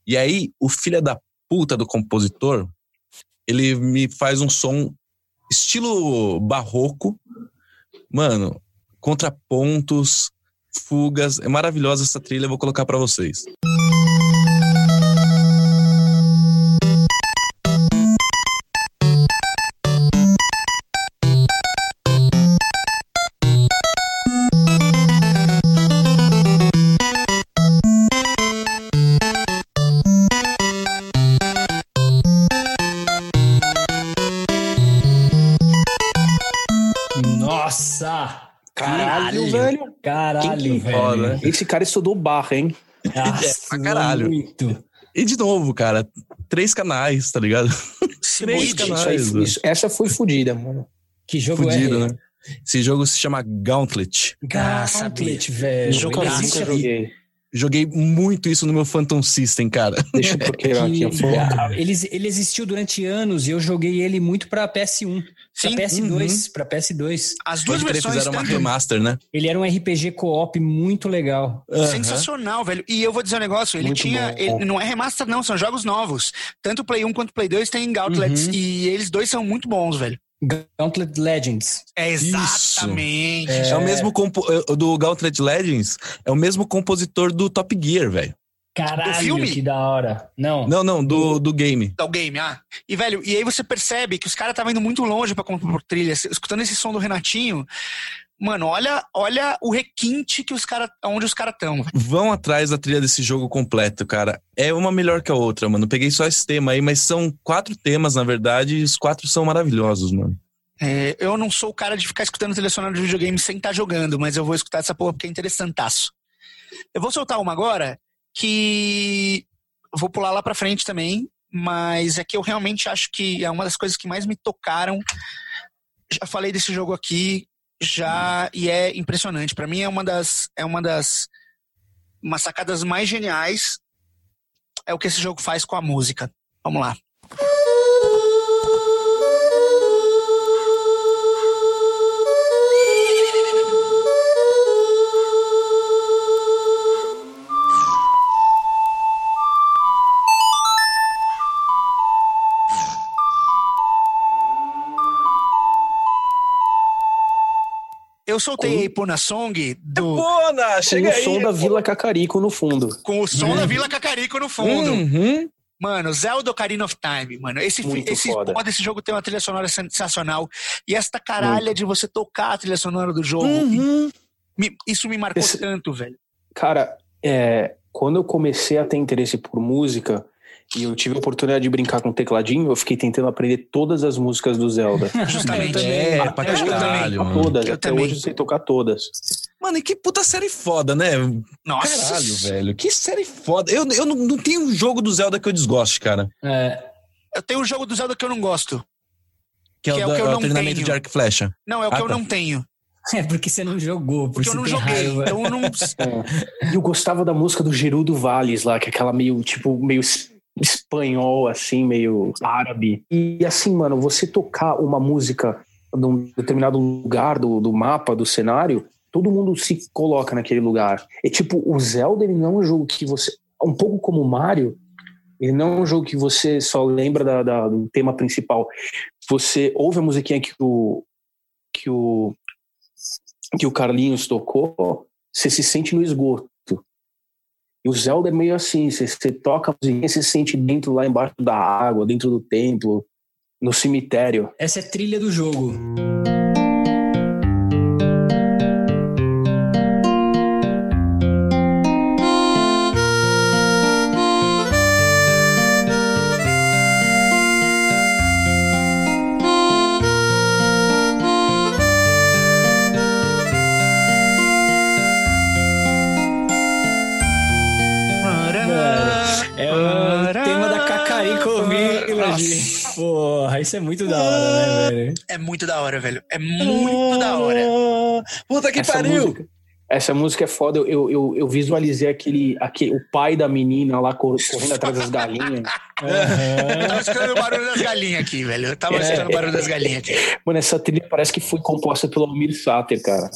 E aí, o filho da puta do compositor, ele me faz um som estilo barroco, mano, contrapontos, fugas. É maravilhosa essa trilha, eu vou colocar pra vocês. Caralho, velho. Caralho, Quem que velho. rola? Esse cara estudou barra, hein? <laughs> Nossa, pra caralho. Muito. E de novo, cara, três canais, tá ligado? <laughs> Três Isso aí- canais. né? isso- essa foi fodida, mano. Que jogo Fudido, é? né? Esse jogo se chama Gauntlet. Gauntlet, velho. Jogo eu existe nunca joguei. Joguei muito isso no meu Phantom System, cara. Deixa eu procurar aqui ele, ele existiu durante anos e eu joguei ele muito pra PS1, pra Sim, PS2, pra PS2. As duas Pode versões fizeram uma remaster, né? Ele era um RPG co-op muito legal. Sensacional, velho. E eu vou dizer um negócio, ele Muito tinha. ele- não é remaster, não, são jogos novos. Tanto o Play 1 quanto o Play 2 tem Gauntlets. Uhum. E eles dois são muito bons, velho. Gauntlet Legends. É exatamente. É, o mesmo compo- eh, do Gauntlet Legends, é o mesmo compositor do Top Gear, velho. Caralho, Do filme? que da hora. Não. Não, não, do, do game. do game, ah. E, velho, e aí você percebe que os caras estavam indo muito longe pra compor trilha. Escutando esse som do Renatinho, mano, olha, olha o requinte que os caras. onde os caras estão. Vão atrás da trilha desse jogo completo, cara. É uma melhor que a outra, mano. Peguei só esse tema aí, mas são quatro temas, na verdade, e os quatro são maravilhosos, mano. É, eu não sou o cara de ficar escutando trilha sonora de videogame sem estar jogando, mas eu vou escutar essa porra porque é interessantaço. Eu vou soltar uma agora que vou pular lá pra frente também, mas é que eu realmente acho que é uma das coisas que mais me tocaram. Já falei desse jogo aqui, já e é impressionante. Pra mim é uma das é uma das umas sacadas mais geniais é o que esse jogo faz com a música. Vamos lá. Eu soltei a Ipona Song do, Bona, Com o som da Vila Cacarico no fundo. com o som da Vila Cacarico no fundo. Uhum. Mano, Zelda Ocarina of Time, mano. Esse, Muito esse, foda. porra desse jogo tem uma trilha sonora sensacional. E esta caralha de você tocar a trilha sonora do jogo, Uhum. me- isso me marcou Esse- tanto, velho. Cara, é, quando eu comecei a ter interesse por música e eu tive a oportunidade de brincar com tecladinho, eu fiquei tentando aprender todas as músicas do Zelda. <laughs> Justamente. É, Até pra hoje eu caralho, mano. todas. Eu Até também. hoje eu sei tocar todas. Mano, e que puta série foda, né? Nossa. Caralho, velho. Que série foda. Eu, eu não, não tenho um jogo do Zelda que eu desgoste, cara. É, Eu tenho um jogo do Zelda que eu não gosto. Que é, Que é o, o da- que eu não treinamento tenho. de arco e flecha. Não, é o Ah, que eu tá. não tenho. é porque você não jogou, por Porque eu não joguei. raiva. Então eu não. <laughs> E eu gostava da música do Gerudo Valles lá, que é aquela meio, tipo, meio espanhol, assim, meio árabe. E assim, mano, você tocar uma música num determinado lugar do, do mapa, do cenário, todo mundo se coloca naquele lugar. É tipo, o Zelda, ele não é um jogo que você. Um pouco como o Mario, ele não é um jogo que você só lembra da- da- do tema principal. Você ouve a musiquinha que o. que o. que o Carlinhos tocou, você se sente no esgoto. E o Zelda é meio assim, você, toca musiquinha, você se sente dentro lá embaixo da água, dentro do templo, no cemitério. Essa é trilha do jogo. Village. Porra, isso é muito da hora, né, velho? É muito da hora, velho. É muito da hora. Puta que essa pariu! Música, essa música é foda. Eu, eu, eu visualizei aquele, aquele, o pai da menina lá cor- correndo atrás das galinhas. Eu tava escutando o barulho das galinhas aqui, velho. Eu tava É. escutando o barulho das galinhas aqui. Mano, essa trilha parece que foi composta pelo Almir Sater, cara.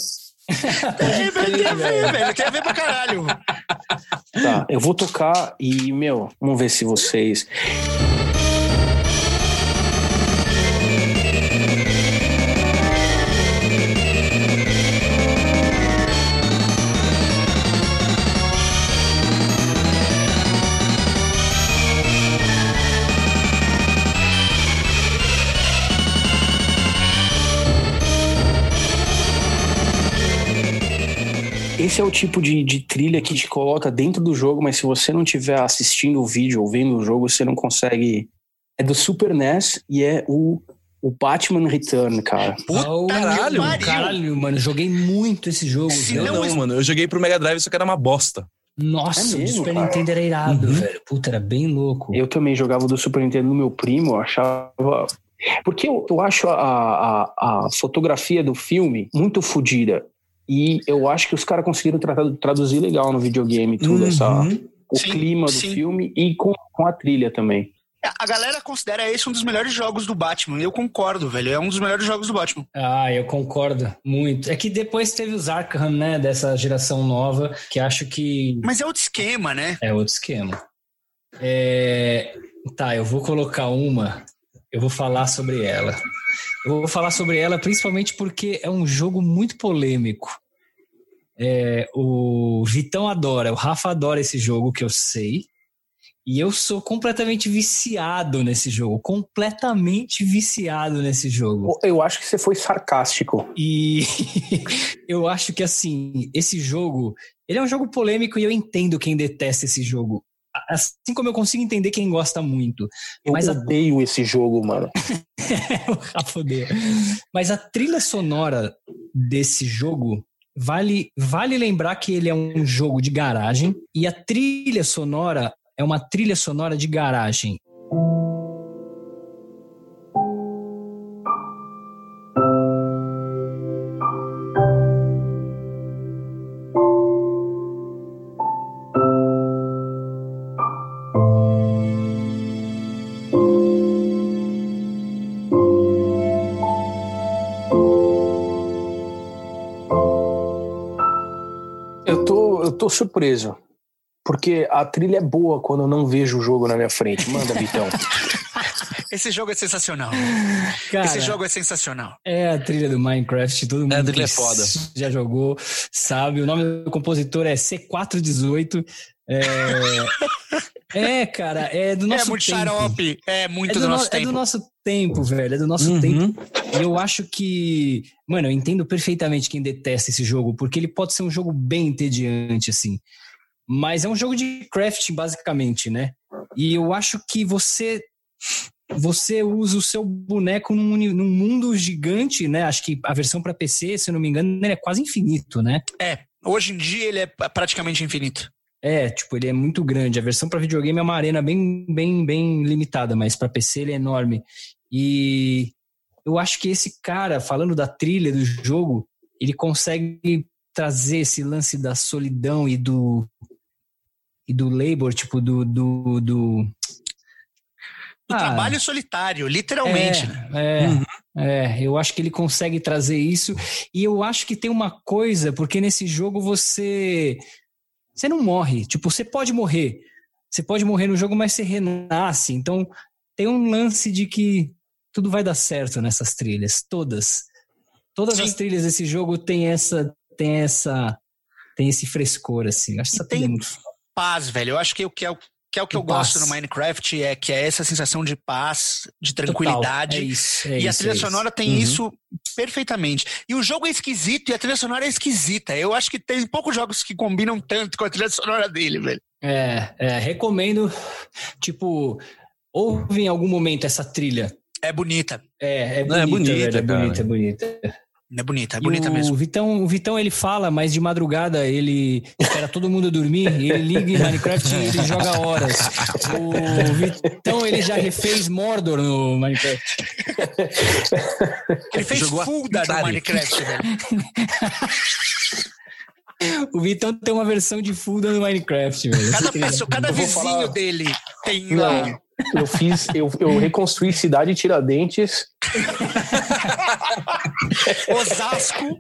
Tem a ver, tem a ver, velho. Tem a ver pra caralho. Tá, eu vou tocar e, meu, vamos ver se vocês. Esse é o tipo de, de trilha que te coloca dentro do jogo, mas se você não estiver assistindo o vídeo ou vendo o jogo, você não consegue. É do Super NES e é o, o Batman Return, cara. Puta Oh, caralho. Caralho, mano, joguei muito esse jogo. Se não, não, mano. Eu joguei pro Mega Drive, só que era uma bosta. Nossa, É o mesmo, Super cara? Nintendo era irado, Uhum. velho. Puta, era bem louco. Eu também jogava do Super Nintendo no meu primo, eu achava. Porque eu, eu acho a, a, a fotografia do filme muito fodida. E eu acho que os caras conseguiram tra- traduzir legal no videogame tudo, essa, Uhum. o Sim, clima do sim. filme e com, com a trilha também. A galera considera esse um dos melhores jogos do Batman. Eu concordo, velho. É um dos melhores jogos do Batman. Ah, eu concordo muito. É que depois teve os Arkham, né, dessa geração nova, que acho que Mas é outro esquema, né? é outro esquema. É, Tá, eu vou colocar uma, eu vou falar sobre ela. Eu vou falar sobre ela principalmente porque é um jogo muito polêmico. É, o Vitão adora, o Rafa adora esse jogo, que eu sei. E eu sou completamente viciado nesse jogo. Completamente viciado nesse jogo. Eu acho que você foi sarcástico. E <laughs> eu acho que assim, esse jogo, ele é um jogo polêmico e eu entendo quem detesta esse jogo. Assim como eu consigo entender quem gosta muito. Eu Mas a- odeio esse jogo, mano. <laughs> o Rafa odeia. Mas a trilha sonora desse jogo vale vale lembrar que ele é um jogo de garagem e a trilha sonora é uma trilha sonora de garagem. Surpreso. Porque a trilha é boa quando eu não vejo o jogo na minha frente. Manda, Vitão. <laughs> Esse jogo é sensacional. Cara, Esse jogo é sensacional. É a trilha do Minecraft, todo mundo É, a trilha que é foda. já jogou, sabe. O nome do compositor é C418. É, <laughs> é cara, é do nosso é muito tempo. xarope. É muito É do, do, nosso no- é tempo. do nosso tempo, velho. É do nosso Uhum. tempo. E eu acho que. Mano, eu entendo perfeitamente quem detesta esse jogo, porque ele pode ser um jogo bem entediante, assim. Mas é um jogo de crafting, basicamente, né? E eu acho que você. Você usa o seu boneco num, num mundo gigante, né? Acho que a versão para PC, se eu não me engano, ele é quase infinito, né? É. Hoje em dia ele é praticamente infinito. É, tipo, ele é muito grande. A versão para videogame é uma arena bem, bem, bem limitada, mas para PC ele é enorme. E eu acho que esse cara, falando da trilha do jogo, ele consegue trazer esse lance da solidão e do e do labor, tipo do do, do Do Ah. trabalho solitário, literalmente. né? é, Uhum. é, eu acho que ele consegue trazer isso. E eu acho que tem uma coisa, porque nesse jogo você. Você não morre. Tipo, você pode morrer. Você pode morrer no jogo, mas você renasce. Então, tem um lance de que tudo vai dar certo nessas trilhas. Todas. Todas Sim. as trilhas desse jogo tem essa. Tem essa. Tem esse frescor, assim. Acho E essa tem trilha muito Paz, velho. Eu acho que o que é o que, é o que eu Paz. gosto no Minecraft é que é essa sensação de paz, de tranquilidade. É isso. é e a isso, trilha é isso. sonora tem Uhum. isso perfeitamente. E o jogo é esquisito e a trilha sonora é esquisita. Eu acho que tem poucos jogos que combinam tanto com a trilha sonora dele, velho. É, é, recomendo. Tipo, ouve em algum momento essa trilha. É bonita. É, é Não, é bonita, bonita, velho, é cara. bonita, é bonita. É bonita, é E bonita o mesmo. Vitão, o Vitão ele fala, mas de madrugada ele espera todo mundo dormir ele liga em Minecraft e ele joga horas. O Vitão ele já refez Mordor no Minecraft. Ele fez Jogou Fulda no. Minecraft, velho. O Vitão tem uma versão de Fulda no Minecraft, velho. Cada, pessoa, cada vizinho falar- dele tem lá. Eu fiz, eu, eu reconstruí cidade Tiradentes. <laughs> Osasco.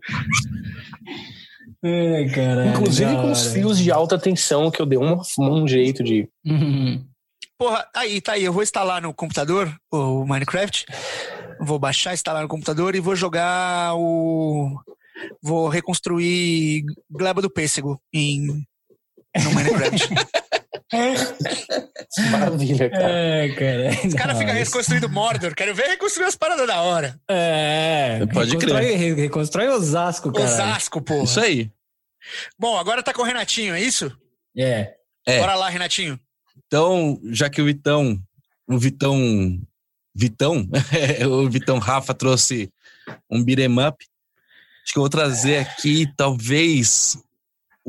Ai, caralho, Inclusive da com os fios de alta tensão que eu dei um, um jeito de. Uhum. Porra, aí, tá aí. Eu vou instalar no computador o Minecraft. Vou baixar, instalar no computador e vou jogar o. Vou reconstruir Gleba do Pêssego em, no Minecraft. <laughs> <laughs> Maravilha, cara. É, cara. Os caras ficam reconstruindo Mordor. Quero ver reconstruir as paradas da hora. É, Pode reconstrói, re- reconstrói Osasco, cara. Osasco, porra. Isso aí. Bom, agora tá com o Renatinho, é isso? É. É. Bora lá, Renatinho. Então, já que o Vitão, o Vitão, Vitão, <laughs> o Vitão Rafa trouxe um beat'em up, acho que eu vou trazer aqui, talvez,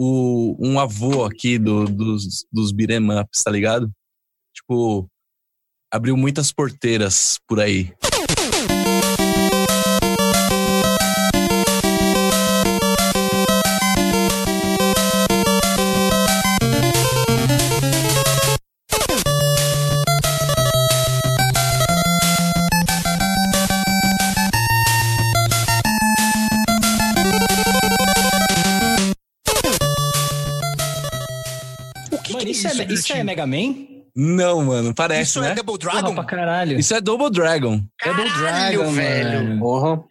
o, um avô aqui do, dos, dos beat'em ups, tá ligado? Tipo, abriu muitas porteiras por aí. É, isso é? Mega Man? Não, mano, parece, Isso né? é Double Porra, Dragon? pra caralho. Isso é Double Dragon. Double Caralho, Dragon, velho. Porra.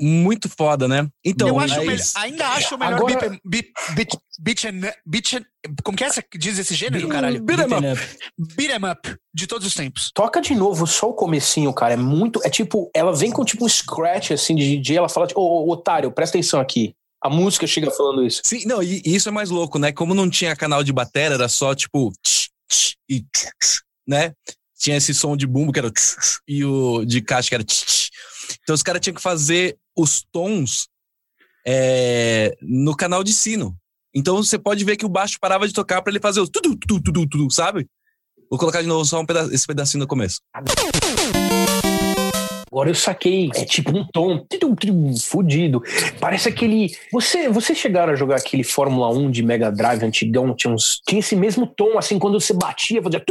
Muito foda, né? Então, eu acho mas- ainda acho o melhor Agora- beat, beat, beat, beat, and- beat and- Como que é essa que diz esse gênero, caralho? Beat 'em up. Beat 'em up de todos os tempos. Toca de novo só o comecinho, cara. É muito. É tipo, ela vem com tipo um scratch assim de DJ, ela fala, tipo, ô, ô, otário, presta atenção aqui. A música chega falando isso. Sim, não, e isso é mais louco, né? Como não tinha canal de bateria, era só tipo. tch, tch, tch, tch, né? Tinha esse som de bumbo que era. e o de caixa que era. Então os caras tinham que fazer os tons é, no canal de sino. Então você pode ver que o baixo parava de tocar pra ele fazer os. Tudo, tudo, tudo, tudo, sabe? Vou colocar de novo só um esse pedacinho no começo. Agora eu saquei. É tipo um tom fudido. Parece aquele. Você, você chegaram a jogar aquele Fórmula 1 de Mega Drive antigão? Tinha, uns, tinha esse mesmo tom, assim, quando você batia, fazia.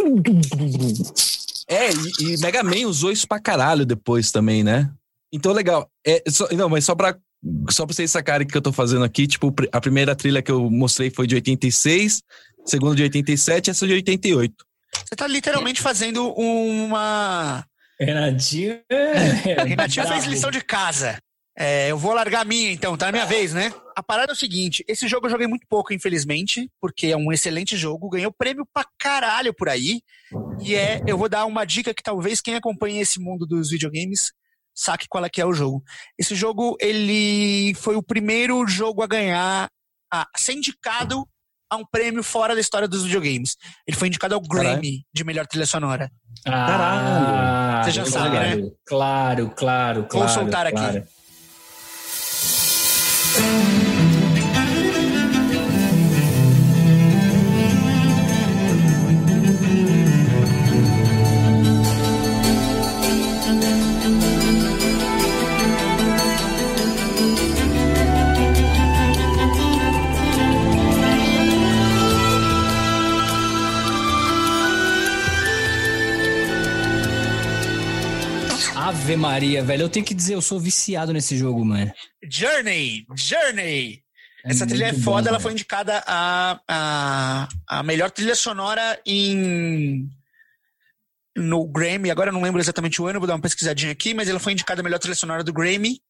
É, e, e Mega Man usou isso pra caralho depois também, né? Então, legal. É, só- não, mas só pra, só pra vocês sacarem o que eu tô fazendo aqui, tipo, a primeira trilha que eu mostrei foi de 86, a segunda de 87 e essa de 88. Você tá literalmente fazendo uma. Renatinho. <laughs> Renatinho fez lição de casa. É, eu vou largar a minha, então, tá na minha vez, né? A parada é o seguinte: esse jogo eu joguei muito pouco, infelizmente, porque é um excelente jogo, ganhou prêmio pra caralho por aí. E é, eu vou dar uma dica que talvez quem acompanha esse mundo dos videogames saque qual é que é o jogo. Esse jogo, ele foi o primeiro jogo a ganhar, a ser indicado a um prêmio fora da história dos videogames. Ele foi indicado ao Grammy de melhor trilha sonora. Ah, Você já claro, sabe, né? Claro, claro, claro. soltar aqui. Ave Maria, velho. Eu tenho que dizer, eu sou viciado nesse jogo, mano. Journey, Journey. Essa É trilha é foda, bom, ela velho. foi indicada a, a, a melhor trilha sonora em no Grammy, agora eu não lembro exatamente o ano, vou dar uma pesquisadinha aqui, mas ela foi indicada a melhor trilha sonora do Grammy.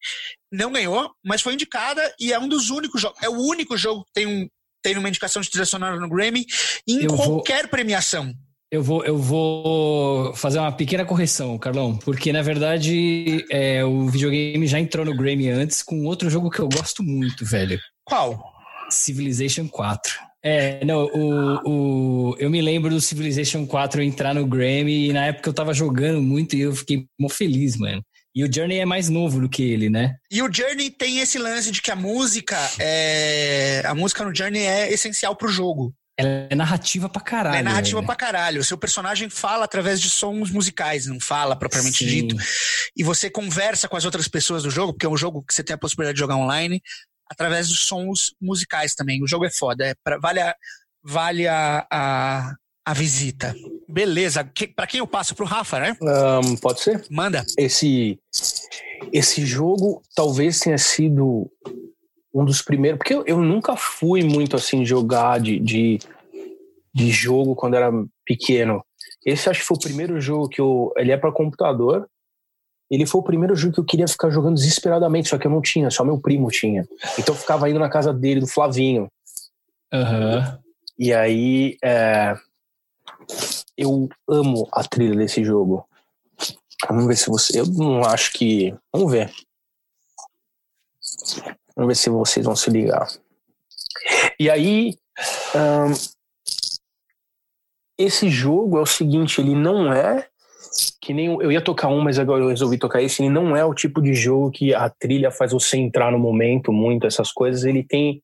Não ganhou, mas foi indicada e é um dos únicos jogos, é o único jogo que tem, um, tem uma indicação de trilha sonora no Grammy em Eu vou- qualquer premiação. Eu vou, eu vou fazer uma pequena correção, Carlão, porque na verdade é, o videogame já entrou no Grammy antes com outro jogo que eu gosto muito, velho. Qual? Civilization 4. É, não, o, o, eu me lembro do Civilization 4 entrar no Grammy e na época eu tava jogando muito e eu fiquei mó feliz, mano. E o Journey é mais novo do que ele, né? E o Journey tem esse lance de que a música é a música no Journey é essencial pro jogo. Ela é narrativa pra caralho. é narrativa velho. pra caralho. O seu personagem fala através de sons musicais, não fala propriamente Sim. dito. E você conversa com as outras pessoas do jogo, porque é um jogo que você tem a possibilidade de jogar online, através dos sons musicais também. O jogo é foda. É pra- vale a, vale a, a, a visita. Beleza. Que, pra quem eu passo? Pro Rafa, né? Ahn, pode ser? Manda. Esse, esse jogo talvez tenha sido um dos primeiros. Porque eu, eu nunca fui muito assim jogar de, de, de jogo quando era pequeno. Esse acho que foi o primeiro jogo que eu. Ele é para computador. Ele foi o primeiro jogo que eu queria ficar jogando desesperadamente, só que eu não tinha, só meu primo tinha. Então eu ficava indo na casa dele, do Flavinho. Aham. E aí, é, eu amo a trilha desse jogo. Vamos ver se você. Eu não acho que. Vamos ver. Vamos ver se vocês vão se ligar. E aí, ahn, esse jogo é o seguinte, ele não é que nem eu ia tocar um, mas agora eu resolvi tocar esse. Ele não é o tipo de jogo que a trilha faz você entrar no momento, muito essas coisas. Ele tem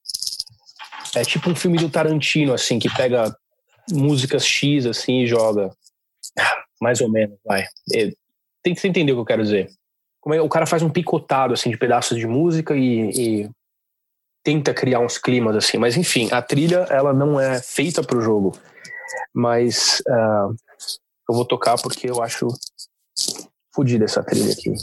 é tipo um filme do Tarantino, assim, que pega músicas X assim e joga. Mais ou menos, vai. É, tem que entender o que eu quero dizer. Como é, o cara faz um picotado assim de pedaços de música e, e tenta criar uns climas assim. Mas enfim, a trilha ela não é feita para o jogo. Mas ah, eu vou tocar porque eu acho fodida essa trilha aqui.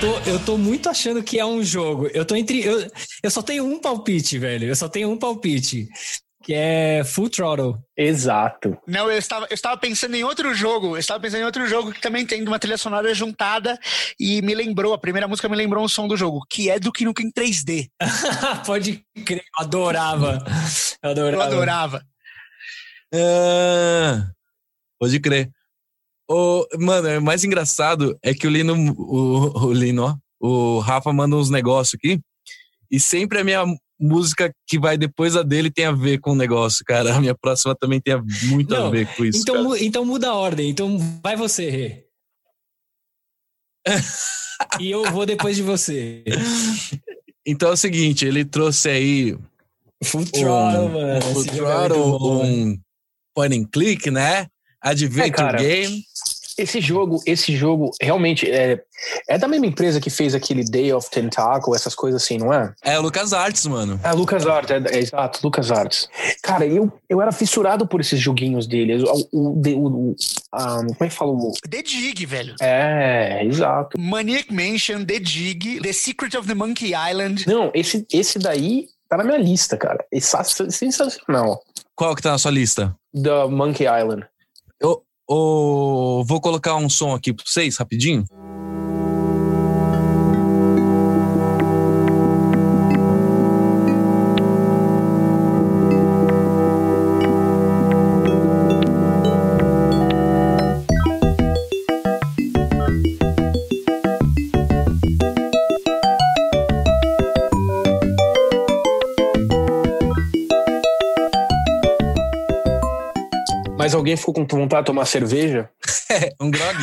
Tô, eu tô muito achando que é um jogo. Eu tô entre. Eu, eu só tenho um palpite, velho. Eu só tenho um palpite. Que é Full Throttle. Exato. Não, eu estava, eu estava pensando em outro jogo. Eu estava pensando em outro jogo que também tem uma trilha sonora juntada e me lembrou, a primeira música me lembrou um som do jogo, que é do Duke Nukem 3D. Pode crer, eu adorava. Eu adorava. Eu adorava. Ah, pode crer. O, mano, o mais engraçado é que o Lino, o, o Lino, ó, o Rafa manda uns negócios aqui e sempre a minha música que vai depois a dele tem a ver com o negócio, cara. A minha próxima também tem muito a Não, ver com isso. Então, mu- então muda a ordem. Então vai você, Rê. <laughs> e eu vou depois de você. Então é o seguinte, ele trouxe aí Full Throttle, mano. um, jogo é bom, mano. um point and click, né? Adventure É, game. Esse jogo, esse jogo realmente é, é da mesma empresa que fez aquele Day of Tentacle, essas coisas assim, não é? É o Lucas Arts, mano. É Lucas Arts, é, é exato, Lucas Arts. Cara, eu, eu era fissurado por esses joguinhos deles. O, o, o- o- ah, como é que fala? o- The Dig, velho. É, exato. Maniac Mansion, The Dig, The Secret of the Monkey Island. Não, esse, esse daí tá na minha lista, cara. É sensacional. Qual que tá na sua lista? Da Monkey Island. Eu, eu vou colocar um som aqui pra vocês, rapidinho. Ficou com vontade de tomar cerveja? <laughs> Um grog?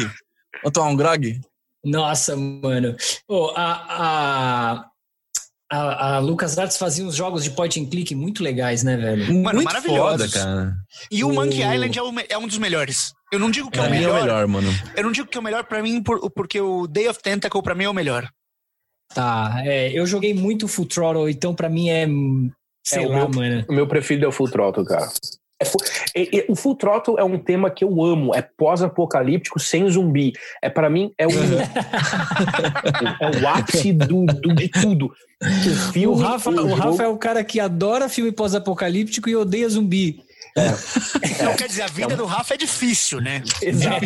Vamos tomar um grog? Nossa, mano. Ô, a, a, a, a Lucas Arts fazia uns jogos de point and click muito legais, né, velho? Mano, Muito maravilhosos. foda, cara. E o O- Monkey Island é, o é um dos melhores. Eu não digo que é Pra o mim é melhor. o melhor, mano. Eu não digo que é o melhor pra mim por- porque o Day of Tentacle pra mim é o melhor. Tá, é, eu joguei muito Full Throttle, então pra mim é. Sei É, o lá, meu- mano. O meu preferido é o Full Throttle, cara. É e- o Full Throttle é um tema que eu amo. É pós-apocalíptico sem zumbi. É para mim é o <laughs> é o ápice do, do- de tudo. O filme, O Rafa, o o jogo- Rafa é o cara que adora filme pós-apocalíptico e odeia zumbi. Então, quer dizer, a vida do Rafa é difícil, né? Exato.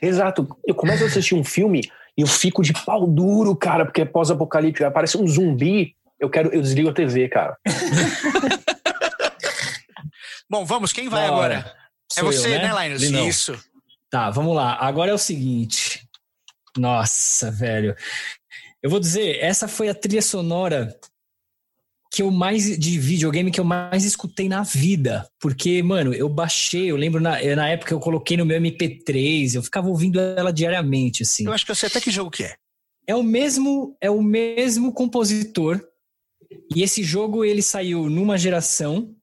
Exato. Eu começo a assistir um filme e eu fico de pau duro, cara, porque é pós-apocalíptico. Aparece um zumbi, eu quero, eu desligo a TV, cara. <laughs> Bom, vamos, quem vai Da hora. agora? Sou é você, eu, né, Linus? Linão. Isso. Tá, vamos lá. Agora é o seguinte. Nossa, velho. Eu vou dizer, essa foi a trilha sonora que eu mais de videogame que eu mais escutei na vida, porque mano, eu baixei, eu lembro na, na época eu coloquei no meu MP3, eu ficava ouvindo ela diariamente assim. Eu acho que eu sei até que jogo que é. É o mesmo, é o mesmo compositor. E esse jogo ele saiu numa geração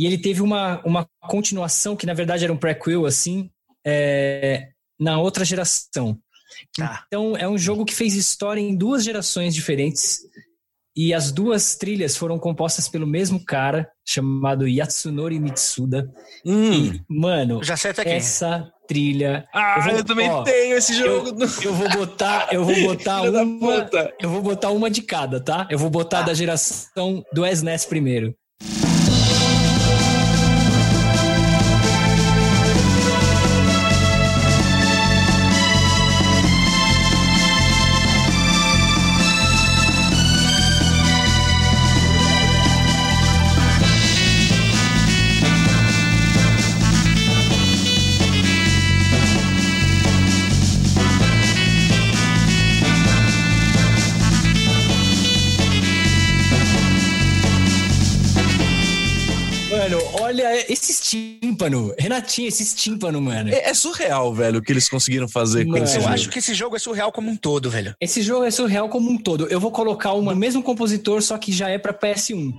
e ele teve uma, uma continuação que na verdade era um prequel assim, é, na outra geração. Tá. Então é um jogo que fez história em duas gerações diferentes e as duas trilhas foram compostas pelo mesmo cara chamado Yatsunori Mitsuda. Hum, E, mano, Já sei até quem é. essa trilha. Ah, eu, vou- também ó, tenho esse jogo. Eu vou botar, eu vou botar <laughs> uma, eu vou botar uma de cada, tá? Eu vou botar da geração do SNES primeiro. Tímpano. Renatinho, esse tímpano, mano. É, é surreal, velho, o que eles conseguiram fazer com Mano. esse Eu jogo. acho que esse jogo é surreal como um todo, velho. Esse jogo é surreal como um todo. Eu vou colocar uma mesmo compositor, só que já é pra PS1.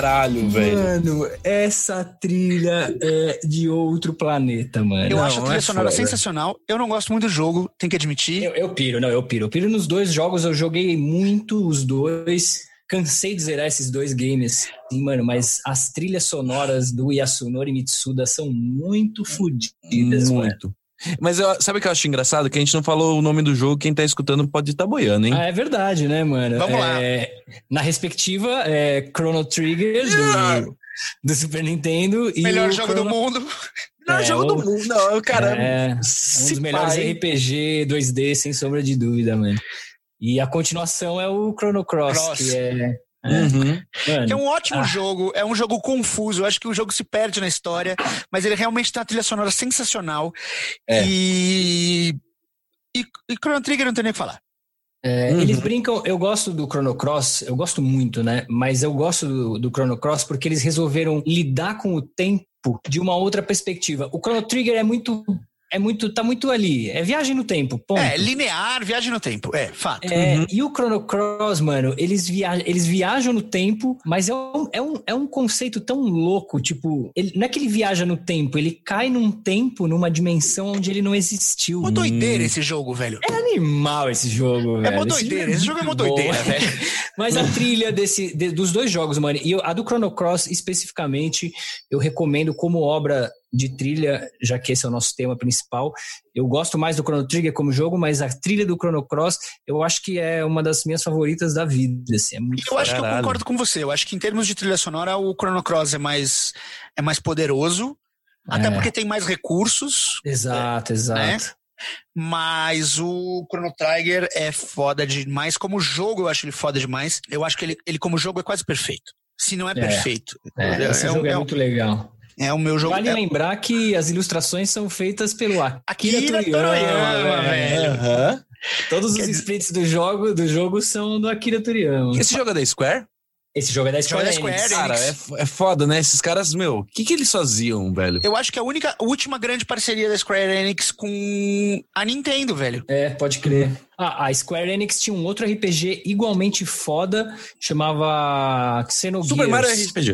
Caralho, velho. Mano, essa trilha é de outro planeta, mano. Eu Não, acho a trilha é sonora foda. sensacional. Eu não gosto muito do jogo, tem que admitir. Eu, eu piro, não, eu piro. Eu piro nos dois jogos, eu joguei muito os dois. Cansei de zerar esses dois games, assim, mano, mas as trilhas sonoras do Yasunori Mitsuda são muito fodidas, mano. Mas eu- sabe o que eu acho engraçado? Que a gente não falou o nome do jogo, quem tá escutando pode estar boiando, hein? Ah, é verdade, né, mano? Vamos lá. É, Na respectiva, é Chrono Trigger do, do Super Nintendo e Melhor <laughs> jogo do Chrono- mundo. Não, é, jogo o- do mundo. Não, cara. É, um se dos melhores hein? RPG 2D, sem sombra de dúvida, mano. E a continuação é o Chrono Cross, Cross. que é. Uhum. É um ótimo Ah. jogo, é um jogo confuso. Eu acho que o jogo se perde na história, mas ele realmente tem uma trilha sonora sensacional. É. E. E, e Chrono Trigger não tem nem o que falar. É, Uhum. Eles brincam, eu gosto do Chrono Cross, eu gosto muito, né? Mas eu gosto do, do Chrono Cross porque eles resolveram lidar com o tempo de uma outra perspectiva. O Chrono Trigger é muito. É muito. tá muito ali. É viagem no tempo. Ponto. É, linear, viagem no tempo. É, fato. É, Uhum. E o Chrono Cross, mano, eles, via eles viajam no tempo, mas é um, é, um, é um conceito tão louco. Tipo, ele, não é que ele viaja no tempo, ele cai num tempo, numa dimensão onde ele não existiu. Mó doideira esse jogo, velho. É animal esse jogo, É velho. mó Esse doideira. Esse jogo é mó bom. doideira, velho. <laughs> Mas a trilha desse, de- dos dois jogos, mano, e eu- a do Chrono Cross especificamente, eu recomendo como obra de trilha, já que esse é o nosso tema principal. Eu gosto mais do Chrono Trigger como jogo, mas a trilha do Chrono Cross, eu acho que é uma das minhas favoritas da vida. Assim, é muito Eu acho que eu Caralho. concordo com você. Eu acho que em termos de trilha sonora, o Chrono Cross é mais, é mais poderoso. Até É. porque tem mais recursos, Exato, exato. mas o Chrono Trigger é foda demais. Como jogo, eu acho ele foda demais. Eu acho que ele, ele como jogo, é quase perfeito. Se não é, perfeito. É, esse é, jogo é, é- muito legal. É o meu jogo. Vale é- lembrar que as ilustrações são feitas pelo Akira, Akira Toriyama, Toriyama, velho. Aham. Todos os dizer- splits do jogo, do jogo são do Akira Toriyama. Esse jogo é da Square? Esse jogo é da Square, é da Enix. Square. Cara, é, é foda, né? Esses caras, meu, o que, que eles faziam, velho? Eu acho que a única, a última grande parceria da Square Enix com a Nintendo, velho. É, pode crer. Ah, a Square Enix tinha um outro RPG igualmente foda, chamava Xenogears. Super Mario RPG.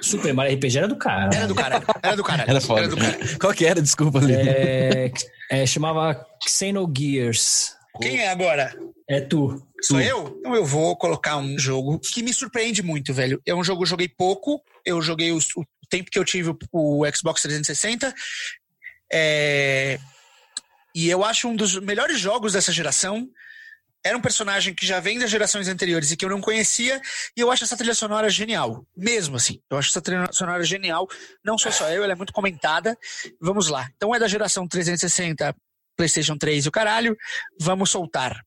Super Mario RPG era do cara. Era do caralho. Era do caralho. Era foda. do caralho. Qual que era? Desculpa ali. É, é, chamava Xenogears. Quem é agora? É tu. Sou eu? Então eu vou colocar um jogo que me surpreende muito, velho. É um jogo que eu joguei pouco. Eu joguei os- o tempo que eu tive o, o Xbox 360. É, E eu acho um dos melhores jogos dessa geração. Era um personagem que já vem das gerações anteriores e que eu não conhecia. E eu acho essa trilha sonora genial. Mesmo assim. Eu acho essa trilha sonora genial. Não sou só eu, ela é muito comentada. Vamos lá. Então é da geração 360, PlayStation 3 e o caralho. Vamos soltar.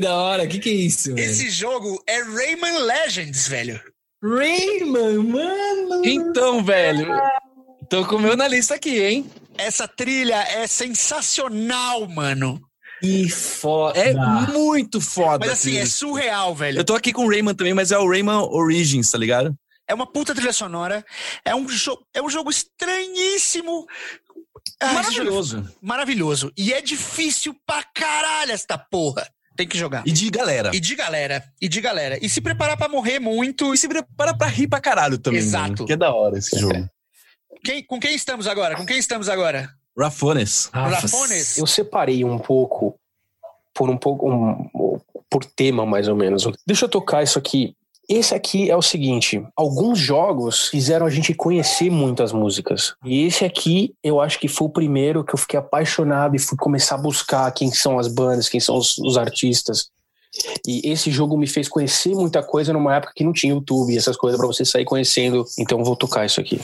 Que da hora. Que que é isso, velho? Esse jogo é Rayman Legends, velho. Rayman, mano. Então, velho, tô com o meu na lista aqui, hein? Essa trilha é sensacional, mano. Que foda. É muito foda. Mas assim, é surreal, velho. Eu tô aqui com o Rayman também, mas é o Rayman Origins, tá ligado? É uma puta trilha sonora. É um, jo é um jogo estranhíssimo. Ah, é Maravilhoso. maravilhoso. E é difícil pra caralho esta porra. Tem que jogar. E de galera. E de galera. E de galera. E se preparar pra morrer muito. E se prepara pra rir pra caralho também. Exato. mano, Que é da hora esse jogo. Quem, com quem estamos agora? Com quem estamos agora? Rafones. Rafones? Eu separei um pouco por um pouco um- por tema mais ou menos. Deixa eu tocar isso aqui. Esse aqui é o seguinte: alguns jogos fizeram a gente conhecer muitas músicas. E esse aqui, eu acho que foi o primeiro que eu fiquei apaixonado e fui começar a buscar quem são as bandas, quem são os, os artistas. E esse jogo me fez conhecer muita coisa numa época que não tinha YouTube, essas coisas pra você sair conhecendo. Então vou tocar isso aqui.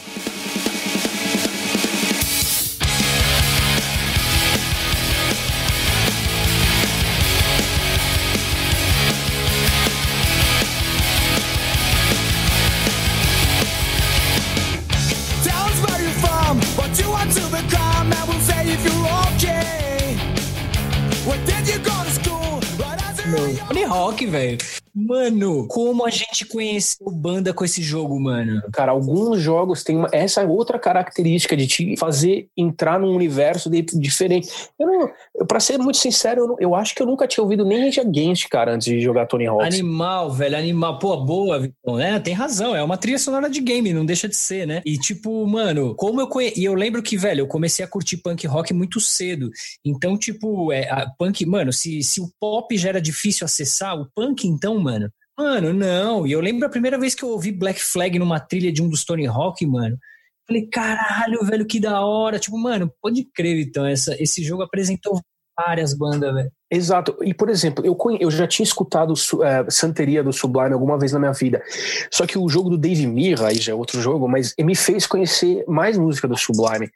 Hawk, velho. Mano, como a gente conheceu banda com esse jogo, mano? Cara, alguns jogos têm uma- essa outra característica de te fazer entrar num universo de- diferente. Eu não, eu, pra ser muito sincero, eu, não- eu acho que eu nunca tinha ouvido nem Rage Against, cara, antes de jogar Tony Hawk. Animal, velho, animal. Pô, boa, Vitão, né? Tem razão, é uma trilha sonora de game, não deixa de ser, né? E tipo, mano, como eu conhe... E eu lembro que, velho, eu comecei a curtir punk rock muito cedo. Então, tipo, é, a punk, mano, se, se o pop já era difícil acessar, o punk, então, mano. Mano, não. E eu lembro a primeira vez que eu ouvi Black Flag numa trilha de um dos Tony Hawk, mano. Falei, caralho, velho, que da hora. Tipo, mano, pode crer, então, essa, esse jogo apresentou várias bandas, velho. Exato. E, por exemplo, eu, eu já tinha escutado eh, Santeria do Sublime alguma vez na minha vida. Só que o jogo do Dave Mirra, aí já é outro jogo, mas me fez conhecer mais música do Sublime.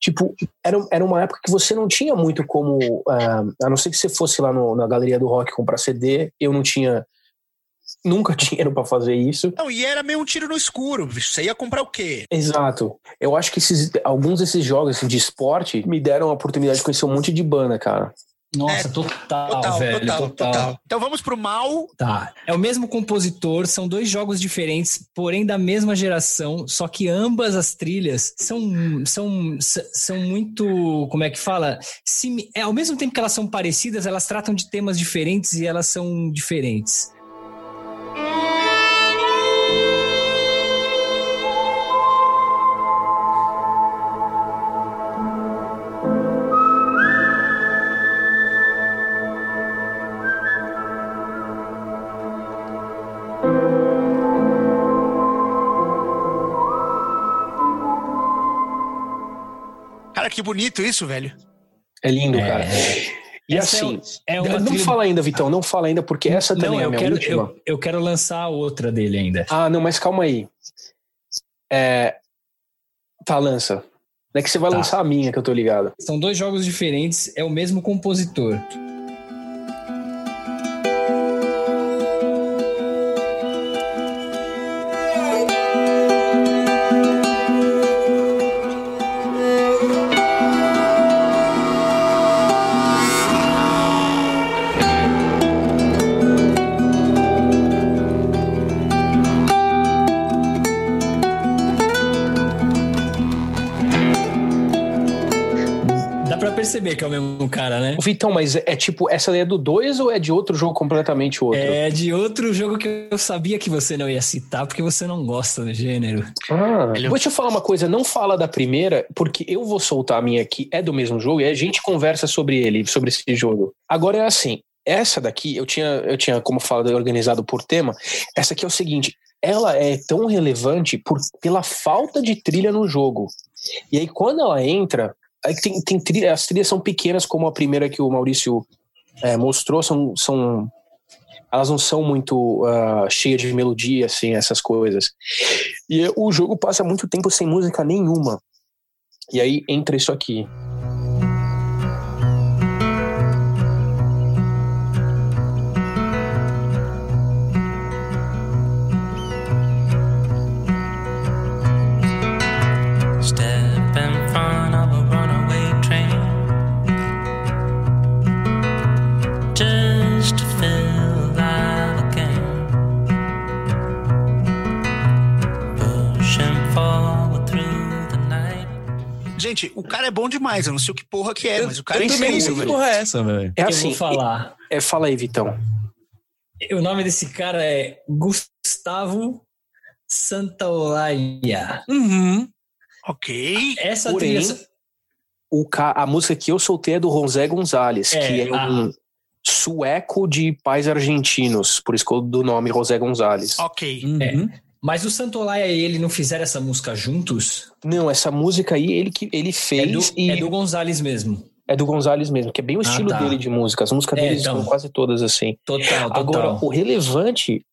Tipo, era, era uma época que você não tinha muito como. ah, a não ser que você fosse lá no- na galeria do rock comprar CD, eu não tinha nunca <laughs> dinheiro pra fazer isso. Não, e era meio um tiro no escuro. bicho. Você ia comprar o quê? Exato. Eu acho que esses, alguns desses jogos assim, de esporte me deram a oportunidade de conhecer um monte de banda, cara. Nossa, É, total, Total, velho, total, total, Então vamos pro mal. Tá. É o mesmo compositor, são dois jogos diferentes, porém da mesma geração, só que ambas as trilhas são, são, são muito. Como é que fala? Simi- é, ao mesmo tempo que elas são parecidas, elas tratam de temas diferentes e elas são diferentes. Cara, que bonito isso, velho. É lindo, É. cara. E Essa é assim, É uma não trilha- fala ainda, Vitão, não fala ainda, porque essa também Não, é a minha quero, última. eu, eu quero lançar a outra dele ainda. Ah, não, mas calma aí. É... Tá, lança. Não é que você vai Tá. lançar a minha, que eu tô ligado. São dois jogos diferentes, é o mesmo compositor. Que é o mesmo cara, né? Vitão, mas é, é tipo, essa daí é do 2 ou é de outro jogo completamente outro? É de outro jogo que eu sabia que você não ia citar, porque você não gosta do gênero. Ah, Ele- deixa eu falar uma coisa, não fala da primeira, porque eu vou soltar a minha aqui, é do mesmo jogo, e a gente conversa sobre ele, sobre esse jogo. Agora é assim, essa daqui, eu tinha, eu tinha como falado, organizado por tema, essa aqui é o seguinte, ela é tão relevante por, pela falta de trilha no jogo. E aí quando ela entra, aí tem, tem trilha, as trilhas são pequenas, como a primeira que o Maurício é, mostrou, são, são elas não são muito ah, cheias de melodia, assim, essas coisas. E o jogo passa muito tempo sem música nenhuma. E aí entra isso aqui. Gente, o cara é bom demais. Eu não sei o que porra que é, mas o cara é eu também não sei incrível, que velho. porra é essa, velho. É que assim, eu vou falar. É, fala aí, Vitão. O nome desse cara é Gustavo Santaolalla. Uhum. Ok. Essa Porém, trilha. O ca... A música que eu soltei é do José Gonzalez, É, que é um sueco de pais argentinos, por isso que eu do nome José Gonzalez. Ok. Uhum. Mas o Santolaya e ele não fizeram essa música juntos? Não, essa música aí ele que ele É fez do, e é do Gonzalez mesmo. é do Gonzalez mesmo, que é bem o Ah, estilo tá. dele de música. As músicas É, dele então. são quase todas assim. Total, total. Agora, o relevante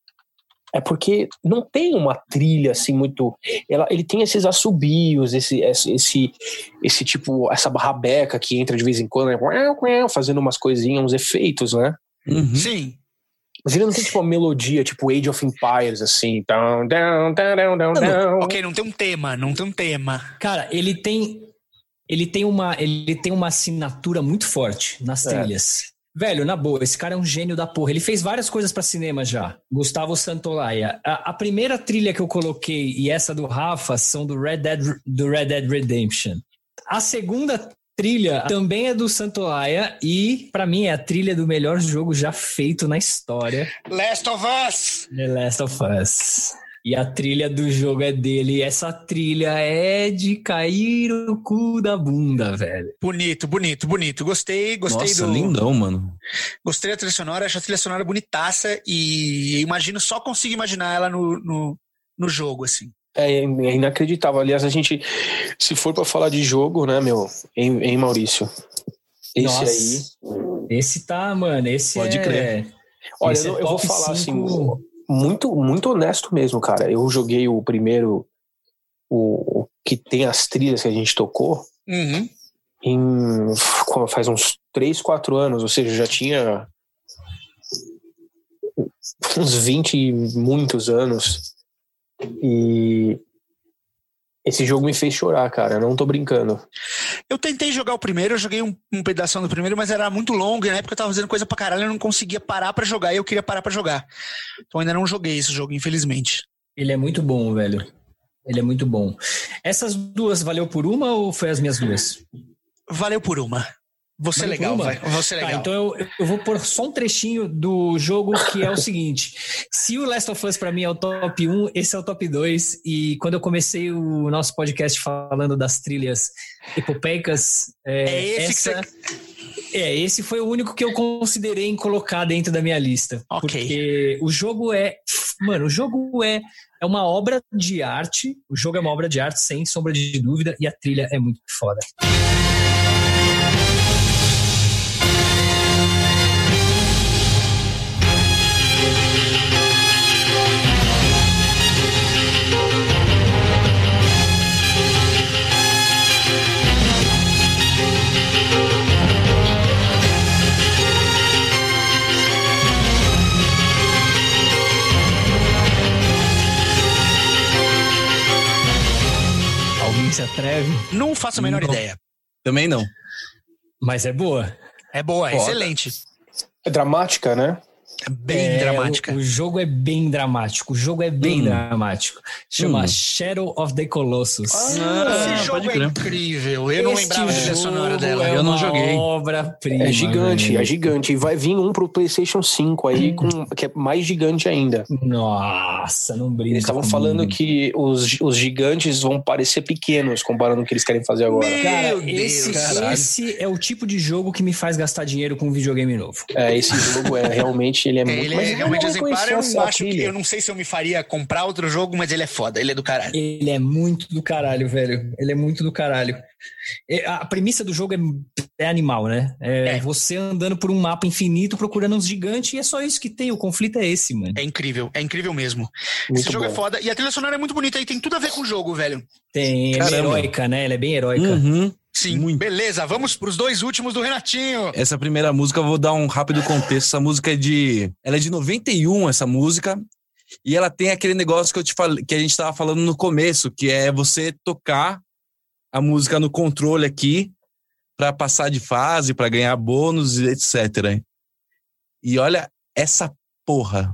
é porque não tem uma trilha assim muito. Ela, ele tem esses assobios, esse, esse, esse, esse tipo, essa rabeca que entra de vez em quando, né, fazendo umas coisinhas, uns efeitos, né? Uhum. Sim. Mas ele não tem tipo uma melodia, tipo Age of Empires, assim. Down, down, down, down, down, down. Ok, não tem um tema, não tem um tema. Cara, ele tem ele tem uma ele tem uma assinatura muito forte nas É. trilhas. Velho, na boa, esse cara é um gênio da porra. Ele fez várias coisas pra cinema já. Gustavo Santolaya. A, a primeira trilha que eu coloquei e essa do Rafa são do Red Dead do Red Dead Redemption. A segunda trilha também é do Santolaya e pra mim é a trilha do melhor jogo já feito na história. Last of Us! The Last of Us. E a trilha do jogo é dele. Essa trilha é de cair o cu da bunda, velho. Bonito, bonito, bonito. Gostei, gostei Nossa, do. lindão, mano. Gostei da trilha sonora, acho a trilha sonora bonitaça e imagino, só consigo imaginar ela no, no, no jogo, assim. É, é inacreditável. Aliás, a gente, se for pra falar de jogo, né, meu? Hein, hein Maurício? Esse Nossa. aí. Esse tá, mano. Esse Pode é... crer. Olha, esse eu, é eu vou falar assim, cinco. muito, muito honesto mesmo, cara. Eu joguei o primeiro, o, o que tem as trilhas que a gente tocou, Uhum. em faz uns 3, 4 anos, ou seja, já tinha uns 20 e muitos anos. E esse jogo me fez chorar, cara. Eu não tô brincando. Eu tentei jogar o primeiro, eu joguei um, um pedaço do primeiro, mas era muito longo e na época eu tava fazendo coisa pra caralho, eu não conseguia parar pra jogar e eu queria parar pra jogar. Então ainda não joguei esse jogo, infelizmente. Ele é muito bom, velho. Ele é muito bom. Essas duas valeu por uma ou foi as minhas duas? Valeu por uma. Por legal, vai. Ser Tá, legal. então eu, eu vou pôr só um trechinho do jogo que é o seguinte: se o Last of Us pra mim é o top 1, esse é o top 2. E quando eu comecei o nosso podcast falando das trilhas epopeicas, é, É esse essa, é, esse foi o único que eu considerei em colocar dentro da minha lista. Ok. Porque o jogo é. Mano, o jogo é, é uma obra de arte. O jogo é uma obra de arte, sem sombra de dúvida, e a trilha é muito foda. Se atreve, Não faço a menor Não. ideia. Também não. mas é boa. É boa, é excelente. É dramática, né? É bem É, dramática. O, o jogo é bem dramático. O jogo é bem Hum. dramático. Chama Hum. Shadow of the Colossus. Ah, Esse jogo pode é incrível. Eu não Este lembrava da sonora dela. É Eu não joguei. Obra-prima. É gigante, velho. é gigante. E vai vir um pro PlayStation 5 aí, com, que é mais gigante ainda. Nossa, não brinca. Eles estavam falando que os, os gigantes vão parecer pequenos comparando com o que eles querem fazer agora. Meu Cara, Deus, esse, caralho. esse é o tipo de jogo que me faz gastar dinheiro com um videogame novo. É, esse jogo é realmente ele é É, muito ele mas é eu realmente não exemplar. Eu não acho que. Eu não sei se eu me faria comprar outro jogo, mas ele é foda, ele é do caralho. Ele é muito do caralho, velho. Ele é muito do caralho. A premissa do jogo é, é animal, né? É, É. você andando por um mapa infinito procurando uns gigantes e é só isso que tem. O conflito é esse, mano. É incrível, é incrível mesmo. Muito Esse jogo bom. é foda. E a trilha sonora é muito bonita e tem tudo a ver com o jogo, velho. Tem, é Caramba. heróica, né? Ela é bem heróica. Uhum. Sim. Muito. Beleza, vamos pros dois últimos do Renatinho. Essa primeira música, eu vou dar um rápido contexto. Essa música é de. Ela é de 91, essa música. E ela tem aquele negócio que eu te falei, que a gente tava falando no começo, que é você tocar a música no controle aqui para passar de fase, para ganhar bônus, e etc. E olha essa porra.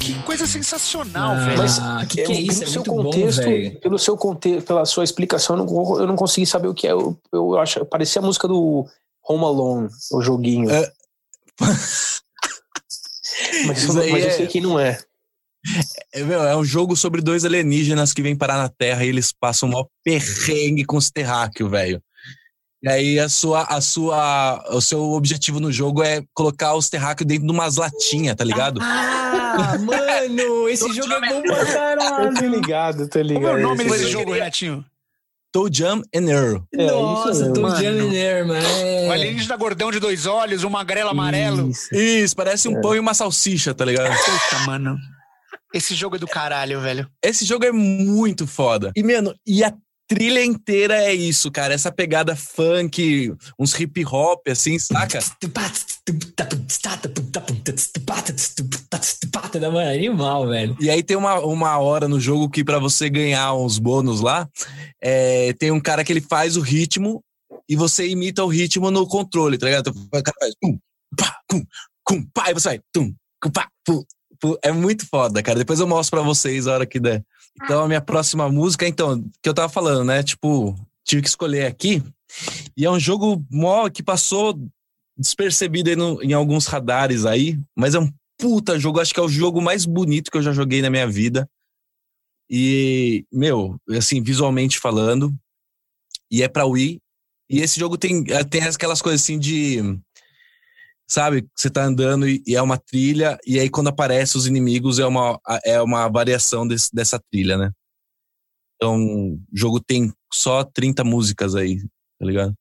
Que coisa sensacional, Ah, velho. Mas que eu- que é isso? Pelo É seu bom, contexto, velho. pelo seu contexto, pela sua explicação, eu não, eu não consegui saber o que é. Eu, eu acho, parecia a música do Home Alone, o joguinho. É. mas mas eu é- sei que não é. É, meu, é um jogo sobre dois alienígenas que vêm parar na Terra e eles passam um maior perrengue com os terráqueos, velho. E aí a sua, a sua, o seu objetivo no jogo é colocar os terráqueos dentro de umas latinhas, tá ligado? Ah, mano, <laughs> esse jogo é bom pra Eu tô caralho. ligado, tô Como é ligado. o nome Esse desse jogo. jogo, Renatinho? Toe Jam and Earl. É, isso Nossa, tô Mano. jamming there, mano. É. O alienígena gordão de dois olhos, um magrelo amarelo. Isso. Isso, parece um pão e uma salsicha, tá ligado? Puta, mano. Esse jogo é do caralho, velho. Esse jogo é muito foda. E, mano, e a trilha inteira é isso, cara. Essa pegada funk, uns hip hop, assim, saca? Da mano, animal, velho. E aí tem uma, uma hora no jogo que pra você ganhar uns bônus lá, é, tem um cara que ele faz o ritmo e você imita o ritmo no controle, tá ligado? Então, O cara faz pum, pá, pum, cum, pá, e você vai tum, cum, pá, pum, pum. É muito foda, cara. Depois eu mostro pra vocês a hora que der. Então a minha próxima música, então, que eu tava falando, né? Tipo, tive que escolher aqui. E é um jogo mó que passou despercebido no- em alguns radares aí, mas é um puta jogo, acho que é o jogo mais bonito que eu já joguei na minha vida. E, meu, assim, visualmente falando, e é pra Wii. E esse jogo tem, tem aquelas coisas assim de. Sabe, você tá andando e, e é uma trilha, e aí quando aparece os inimigos é uma, é uma variação desse- dessa trilha, né? Então, o jogo tem só 30 músicas aí, tá ligado?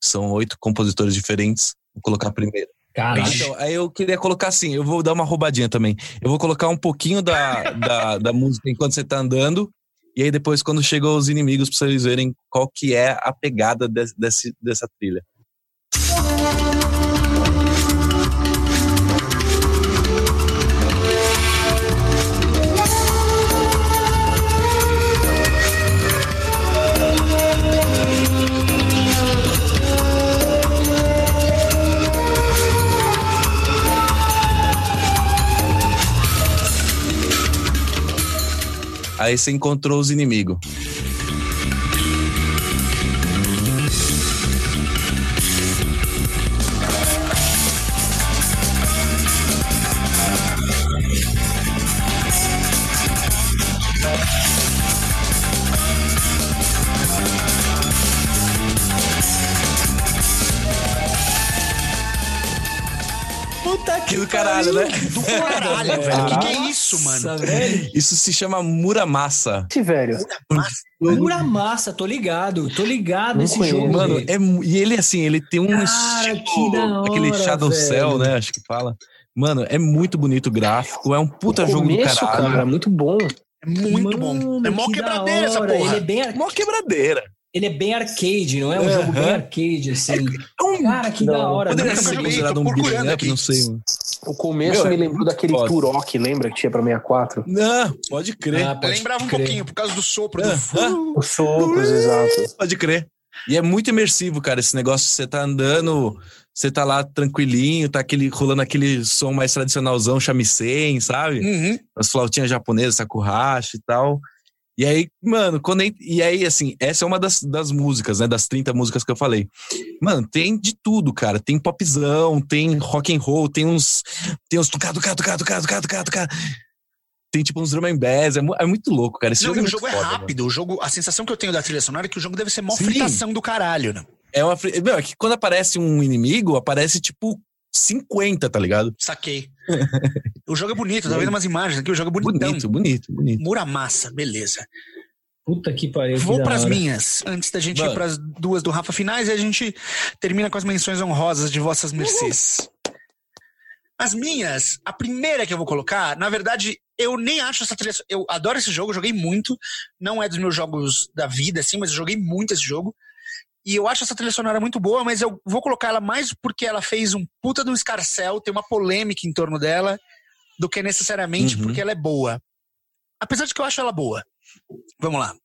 São oito compositores diferentes. Vou colocar a primeira. Caralho. Então, aí eu queria colocar assim, eu vou dar uma roubadinha também. Eu vou colocar um pouquinho da, da, da música enquanto você tá andando, e aí depois, quando chegam os inimigos, pra vocês verem qual que é a pegada desse, desse- dessa trilha. Aí você encontrou os inimigos. Caralho, né? Do caralho, velho. O que, que é isso, mano? Velho. Isso se chama Muramasa. Esse velho. Pura massa, tô ligado. Tô ligado nesse jogo. Mano, é, e ele assim, ele tem um Cara, estilo, que da aquele hora, Shadow velho. Cell, né? Acho que fala. Mano, é muito bonito o gráfico, é um puta o jogo do caralho. cara, muito bom. É muito bom. Mano, É mó que quebradeira essa hora. porra. Ele é bem, Mó quebradeira. Ele é bem arcade, não é? Um Aham. jogo bem arcade, assim. É um Cara, que da Não, hora. Poderia ser considerado um beat'em procurando up, aqui. não sei, mano. O começo Meu, me é lembrou daquele foda. Turok, lembra que tinha pra 64? Não, pode crer. Ah, pode Lembrava um crer. pouquinho, por causa do sopro do Aham. Os socos, exato. Pode crer. E é muito imersivo, cara, esse negócio. Você tá andando, você tá lá tranquilinho, tá aquele, rolando aquele som mais tradicionalzão, shamisen, sabe? Uhum. As flautinhas japonesas, sakurashi e tal. E aí, mano, quando e aí, assim, essa é uma das, das músicas, né? Das 30 músicas que eu falei. Mano, tem de tudo, cara. Tem popzão, tem rock and roll, tem uns. Tem uns tucá, tucá, tucá, tucá, tucá, tucá. Tem tipo uns drum and bass. É, é muito louco, cara. Esse Não, jogo é o jogo é foda, mano. rápido. O jogo, a sensação que eu tenho da trilha sonora é que o jogo deve ser mó Sim. fritação do caralho, né? É uma. Meu, é que quando aparece um inimigo, aparece tipo 50, tá ligado? Saquei. o jogo é bonito, tá vendo umas imagens aqui, o jogo é bonitão. Bonito, bonito, bonito. Muramassa, beleza. Puta que pariu. Vou pras hora. minhas, antes da gente ir Mano. pras duas do Rafa finais e a gente termina com as menções honrosas de vossas mercês. As minhas, a primeira que eu vou colocar, na verdade, eu nem acho essa trilha. Eu adoro esse jogo, joguei muito. Não é dos meus jogos da vida, assim, mas eu joguei muito esse jogo. E eu acho essa trilha sonora muito boa, mas eu vou colocar ela mais porque ela fez um puta de um escarcel, tem uma polêmica em torno dela, do que necessariamente Uhum. porque ela é boa. Apesar de que eu acho ela boa. Vamos lá.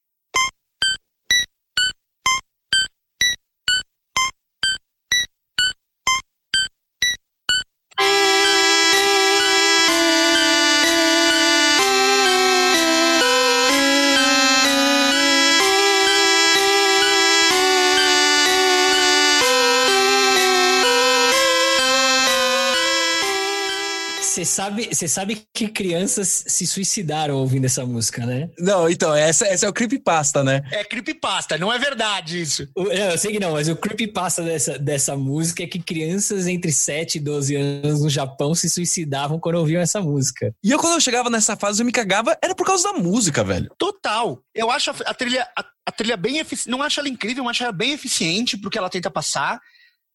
Você sabe, você sabe que crianças se suicidaram ouvindo essa música, né? Não, então, essa, essa é o creepypasta, né? É creepypasta, não é verdade isso. O- não, eu sei que não, mas o creepypasta dessa, dessa música é que crianças entre 7 e 12 anos no Japão se suicidavam quando ouviam essa música. E eu, quando eu chegava nessa fase, eu me cagava, era por causa da música, velho. Total. Eu acho a, a trilha, a, a trilha bem eficiente. Não acho ela incrível, mas acho ela bem eficiente porque ela tenta passar.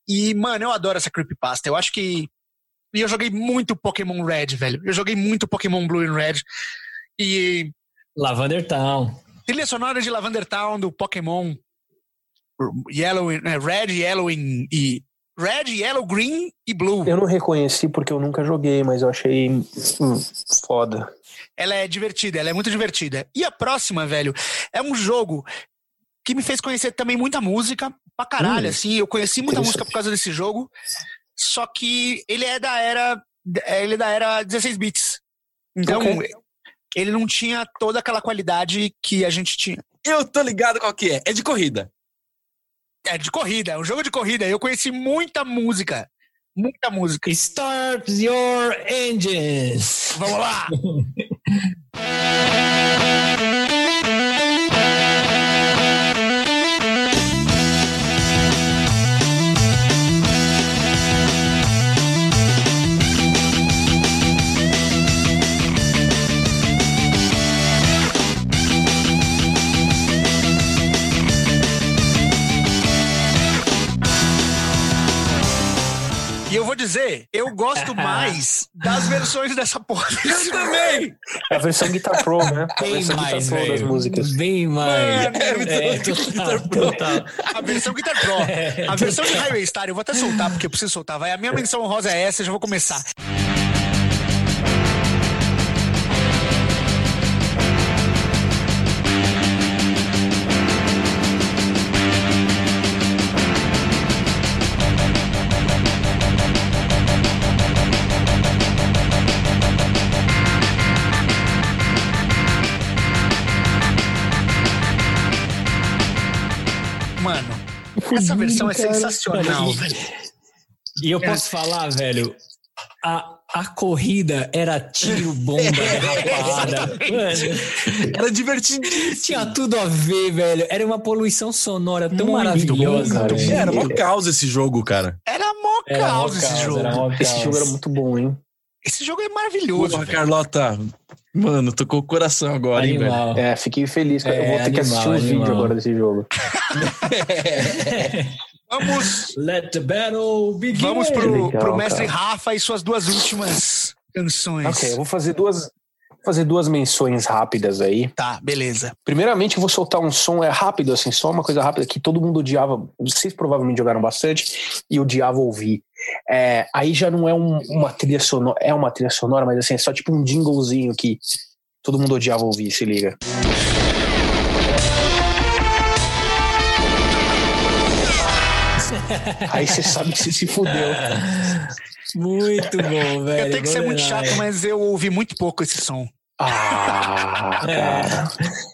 E, mano, eu adoro essa creepypasta. Eu acho que. E eu joguei muito Pokémon Red, velho. Eu joguei muito Pokémon Blue e Red. E Lavender Town. trilha sonora de Lavender Town do Pokémon Yellow, né, Red, Yellow e. Red, Yellow, Green e Blue. Eu não reconheci porque eu nunca joguei, mas eu achei hum, foda. Ela é divertida, ela é muito divertida. E a próxima, velho, é um jogo que me fez conhecer também muita música, pra caralho, Hum, assim. Eu conheci muita música por causa desse jogo. Só que ele é da era. Ele é da era 16 bits. Então, Ok. ele não tinha toda aquela qualidade que a gente tinha. Eu tô ligado qual que é. É de corrida. É de corrida, é um jogo de corrida. Eu conheci muita música. Muita música. Start your engines. Vamos lá! <laughs> dizer, eu gosto <laughs> mais das versões dessa porra. <laughs> Eu também! É a versão Guitar Pro, né? A Bem versão mais, Guitar Pro das músicas. Bem mais. Mano, É, total, total. A versão Guitar Pro. <laughs> A versão de Highway Star, eu vou até soltar, porque eu preciso soltar. Vai, a minha menção rosa é essa, eu já vou começar. Essa versão é sensacional, velho. E eu posso falar, velho, a, a corrida era tiro, bomba, <laughs> derrapada. Mano, Era divertidíssimo. tinha tudo a ver, velho. Era uma poluição sonora tão Muito maravilhosa, cara. Era mó caos esse jogo, cara. Era mó Era mó caos esse caos, jogo. era mó Esse caos. jogo era muito bom, hein? Esse jogo é maravilhoso. Porra. Carlota. Mano, tocou o coração agora, hein, velho? Animal. É, fiquei feliz. cara. eu É, vou ter que animal, assistir os animal. vídeos agora desse jogo. <laughs> Vamos, Let the battle begin. vamos pro, Legal, pro mestre cara. Rafa e suas duas últimas canções. Ok, eu vou fazer duas, fazer duas menções rápidas aí. Tá, beleza. Primeiramente, eu vou soltar um som é rápido, assim, só uma coisa rápida que todo mundo odiava. Vocês provavelmente jogaram bastante e odiava ouvir. É, aí já não é um- uma trilha sonora, é uma trilha sonora, mas assim, é só tipo um jinglezinho que todo mundo odiava ouvir, se liga. Aí você sabe que você se fudeu. <laughs> Muito bom, velho. Eu tenho que ser muito chato, mas eu ouvi muito pouco esse som. Ah, É. cara.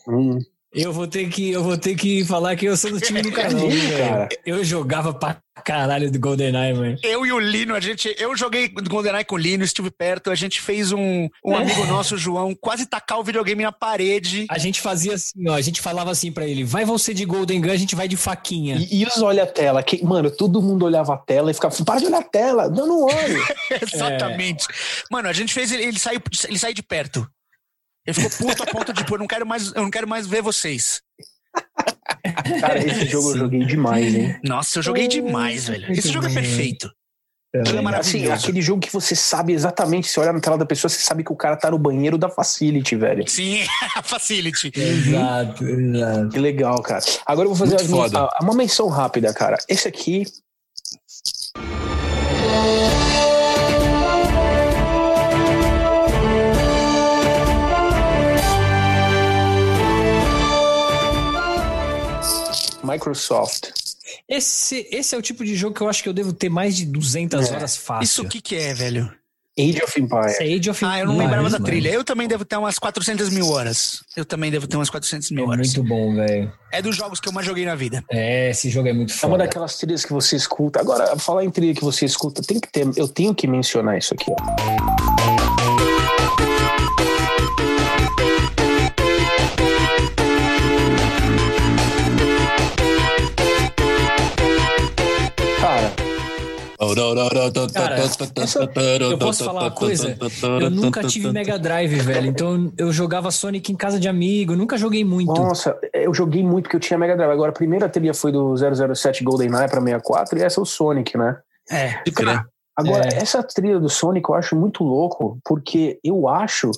Hum, Eu vou ter que, eu vou ter que falar que eu sou do time do velho. cara. Eu jogava pra caralho do GoldenEye, mano. Eu e o Lino, a gente. Eu joguei GoldenEye com o Lino, estive perto. A gente fez um, um amigo nosso, o João, quase tacar o videogame na parede. A gente fazia assim, ó, a gente falava assim pra ele, vai você de Golden Gun, a gente vai de faquinha. E, e os olha a tela, que, mano, todo mundo olhava a tela e ficava, para de olhar a tela, não, não olho. <laughs> Exatamente. Mano, a gente fez ele, ele sair ele sair de perto. Ele ficou puto a ponto de, pô, eu não quero mais, eu não quero mais ver vocês. Cara, esse jogo eu joguei demais, hein? Nossa, eu joguei demais, velho. Esse jogo é bem. perfeito. Aquilo é Assim, aquele jogo que você sabe exatamente, você olha na tela da pessoa, você sabe que o cara tá no banheiro da Facility, velho. Sim, <laughs> a Facility. Exato, exato. Que legal, cara. Agora eu vou fazer ah, uma menção rápida, cara. Esse aqui. Microsoft. Esse, esse é o tipo de jogo que eu acho que eu devo ter mais de 200 É. horas fácil. Isso o que que é, velho? Age of Empires. Isso é Age of Ah, eu não Empires, lembrava da mano. trilha. Eu também devo ter umas 400 mil horas. Eu também devo ter umas 400 É mil horas. muito bom, velho. É dos jogos que eu mais joguei na vida. É, esse jogo é muito É uma foda. daquelas trilhas que você escuta. Agora, falar em trilha que você escuta, tem que ter. Eu tenho que mencionar isso aqui, ó. Eu posso falar uma coisa? Eu nunca tive Mega Drive, velho. Então eu jogava Sonic em casa de amigo, nunca joguei muito. nossa, eu joguei muito porque eu tinha Mega Drive. Agora, a primeira trilha foi do 007 GoldenEye pra 64 e essa é o Sonic, né? É. Crer. Agora, É. essa trilha do Sonic eu acho muito louco, porque eu acho.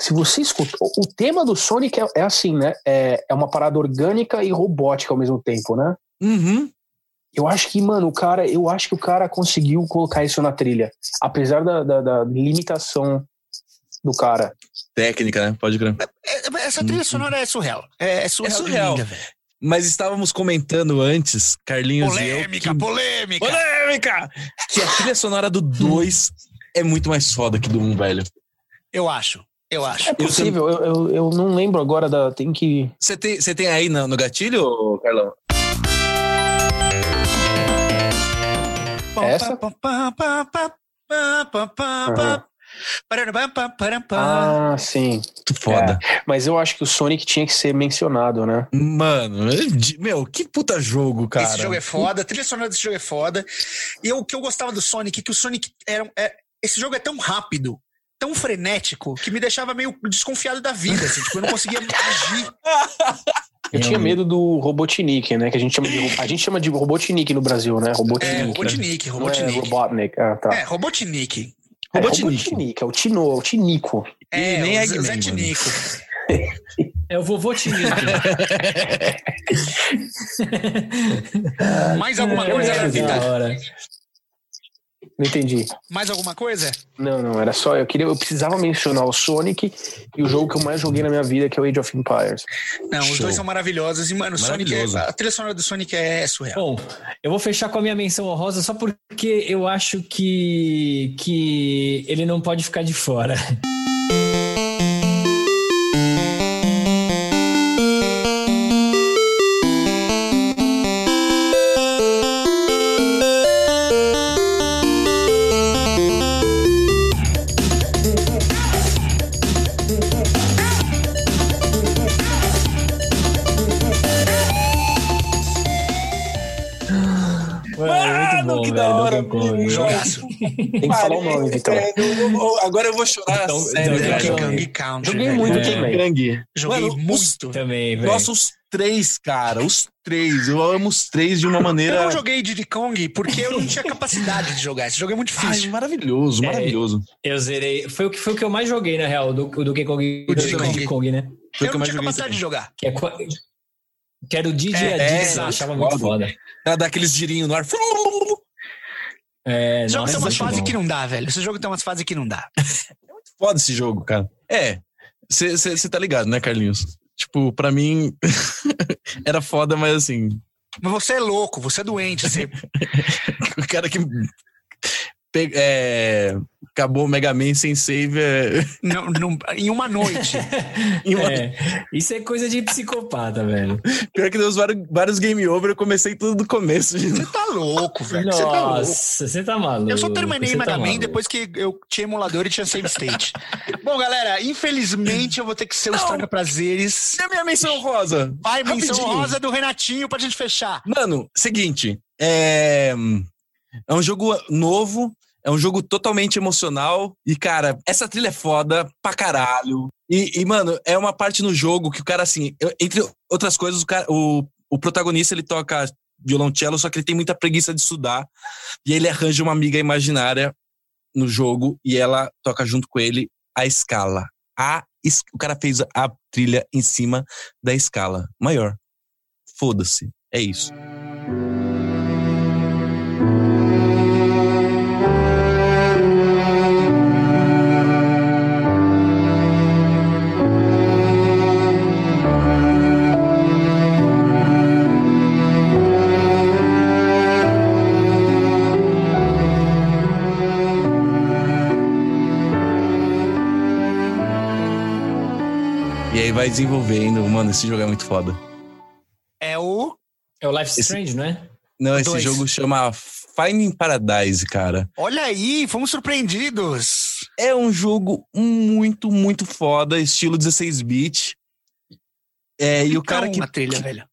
Se você escuta. O o tema do Sonic é, é assim, né? É, é uma parada orgânica e robótica ao mesmo tempo, né? Uhum. Eu acho que, mano, o cara. Eu acho que o cara conseguiu colocar isso na trilha. Apesar da, da, da limitação do cara. Técnica, né? Pode crer. É, Essa trilha sonora é surreal. É, é surreal. É surreal. linda. Mas estávamos comentando antes, Carlinhos e eu. Polêmica, que- polêmica. Polêmica! Que a trilha sonora do 2 é muito mais foda que do 1, um, velho. Eu acho. Eu acho. É possível, eu, eu, eu não lembro agora da. Tem que. Você tem, tem aí no, no gatilho, Carlão? Essa? Ah, sim. Muito foda. Mas eu acho que o Sonic tinha que ser mencionado, né? Mano, é meu, que puta jogo, cara. Esse jogo é foda, a trilha sonora desse jogo é foda. E eu- o que eu gostava do Sonic é que o Sonic era. é- esse jogo é tão rápido, tão frenético, que me deixava meio desconfiado da vida. Assim, tipo, eu não conseguia agir. <laughs> Eu tinha medo do Robotnik, né? Que a gente chama de, a gente chama de Robotnik no Brasil, né? Robotnik. É, né? Robotnik, é Robotnik. Robotnik. Ah, tá. É, Robotnik. É, Robotnik. Robotnik, é o Tino, é o Tinico. É, nem o Eggman, Zé. Tinico. É o vovô Tinico. <laughs> Mais alguma coisa na É, vida? da. Não entendi. Mais alguma coisa? Não, não, era só. Eu queria, eu precisava mencionar o Sonic e o jogo que eu mais joguei na minha vida, que é o Age of Empires. Não, os Show. dois são maravilhosos. E, mano, o Sonic é, a trilha sonora do Sonic é surreal. Bom, eu vou fechar com a minha menção honrosa só porque eu acho que, que ele não pode ficar de fora. <laughs> Tem que falar o nome, Vitão. É, eu- eu- agora eu vou chorar Então- sério, então- cara. então- Donkey Kong. Joguei muito É. também. Gangue. Joguei Mano, os- muito. Também, velho. Nossa, os três, cara. Os três. Eu amo os três de uma Eu maneira. não joguei Diddy Kong porque eu não tinha capacidade de jogar. Esse jogo é muito Ai, difícil. maravilhoso, É, maravilhoso. Eu zerei. Foi o que, foi o que eu mais joguei, na real, do, o Donkey Kong. O do Diddy Kong. Kong, né? Foi eu que eu não mais tinha capacidade também. de jogar. Que, é, qua- que era o Didi É, a é, Didi, eu achava foda. muito foda. Dá aqueles girinhos no ar. É, Esse jogo tem umas muito fases que não dá, velho. Esse jogo tem umas fases que não dá. <laughs> Foda esse jogo, cara. É. Você tá ligado, né, Carlinhos? Tipo, pra mim. <laughs> era foda, mas assim. Mas você é louco, você é doente. Você... <laughs> O cara que. é, acabou o Mega Man sem save. É, <laughs> não, não- em uma noite. <laughs> em uma- É, isso é coisa de psicopata, velho. Pior que deu os vários, vários game over, eu comecei tudo do começo. de Você tá louco, velho. Você tá louco. Nossa, você tá maluco. Eu só terminei você Mega tá Man maluco. depois que eu tinha emulador e tinha save state. Bom, galera, infelizmente eu vou ter que ser o estraga prazeres. E a minha menção rosa? Vai, menção Rapidinho. rosa do Renatinho pra gente fechar. Mano, seguinte. É, é um jogo novo. É um jogo totalmente emocional. E, cara, essa trilha é foda pra caralho. E, e, mano, é uma parte no jogo que o cara, assim, eu- entre outras coisas, o, cara, o, o protagonista ele toca violoncelo, só que ele tem muita preguiça de estudar. E ele arranja uma amiga imaginária no jogo e ela toca junto com ele a escala. A, o cara fez a trilha em cima da escala maior. Foda-se. É isso. Aí vai desenvolvendo. Mano, esse jogo é muito foda. É o. É o Life Esse- Strange, não é? Não, esse Dois. jogo chama Finding Paradise, cara. Olha aí, fomos surpreendidos. É um jogo muito, muito foda, estilo 16-bit. É, e o cara que Uma trilha, velho.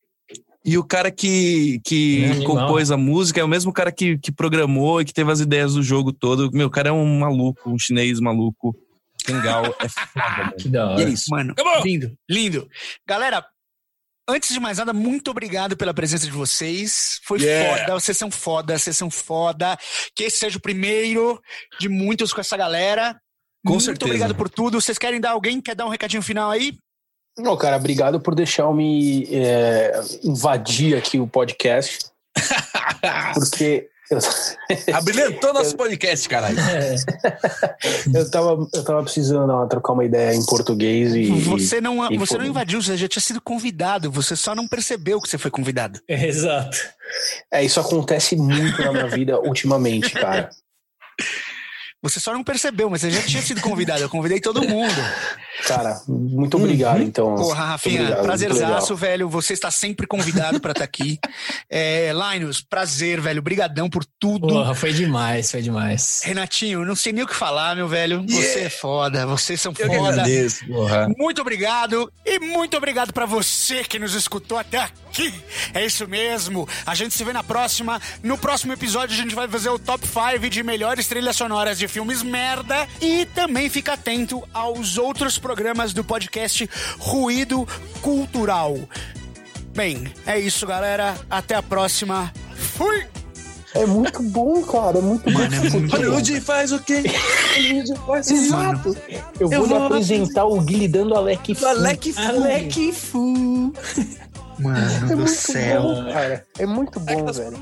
E o cara que, que É compôs a música é o mesmo cara que, que programou e que teve as ideias do jogo todo. Meu, o cara é um maluco, um chinês maluco. Kengal é foda, mano. Que da E é hora. isso. Mano, Acabou! lindo, lindo. Galera, antes de mais nada, muito obrigado pela presença de vocês. Foi Yeah. foda, vocês são foda, vocês são foda. Que esse seja o primeiro de muitos com essa galera. Com muito certeza. obrigado por tudo. Vocês querem dar alguém? Quer dar um recadinho final aí? Não, cara, obrigado por deixar eu me é, invadir aqui o podcast. <laughs> Porque <laughs> Abrilhantou nosso podcast, caralho. <laughs> eu, tava, eu tava precisando ó, trocar uma ideia em português e. Você não, e você foi- não invadiu, você já tinha sido convidado. Você só não percebeu que você foi convidado. <laughs> Exato. É, isso acontece muito na minha vida ultimamente, cara. Você só não percebeu, mas você já tinha sido convidado. Eu convidei todo mundo. Cara, muito obrigado, então. Porra, Rafinha, obrigado, prazerzaço, velho. Você está sempre convidado pra estar aqui. <laughs> É, Linus, prazer, velho. Brigadão por tudo. Porra, foi demais, foi demais. Renatinho, não sei nem o que falar, meu velho. Você é foda, vocês são Eu foda. agradeço, porra. Muito obrigado e muito obrigado pra você que nos escutou até aqui. É isso mesmo. A gente se vê na próxima. No próximo episódio a gente vai fazer o top 5 de melhores trilhas sonoras de filmes merda e também fica atento aos outros programas do podcast Ruído Cultural. Bem, é isso, galera. Até a próxima. Fui! É muito bom, cara. É muito Mano, é bom. muito Hollywood faz o quê? <laughs> Exato. Eu vou Eu lhe vou- apresentar o Guilherme dando Alec Fu. Alec Alec Fu. Mano É do muito céu. bom, cara. É muito bom, velho.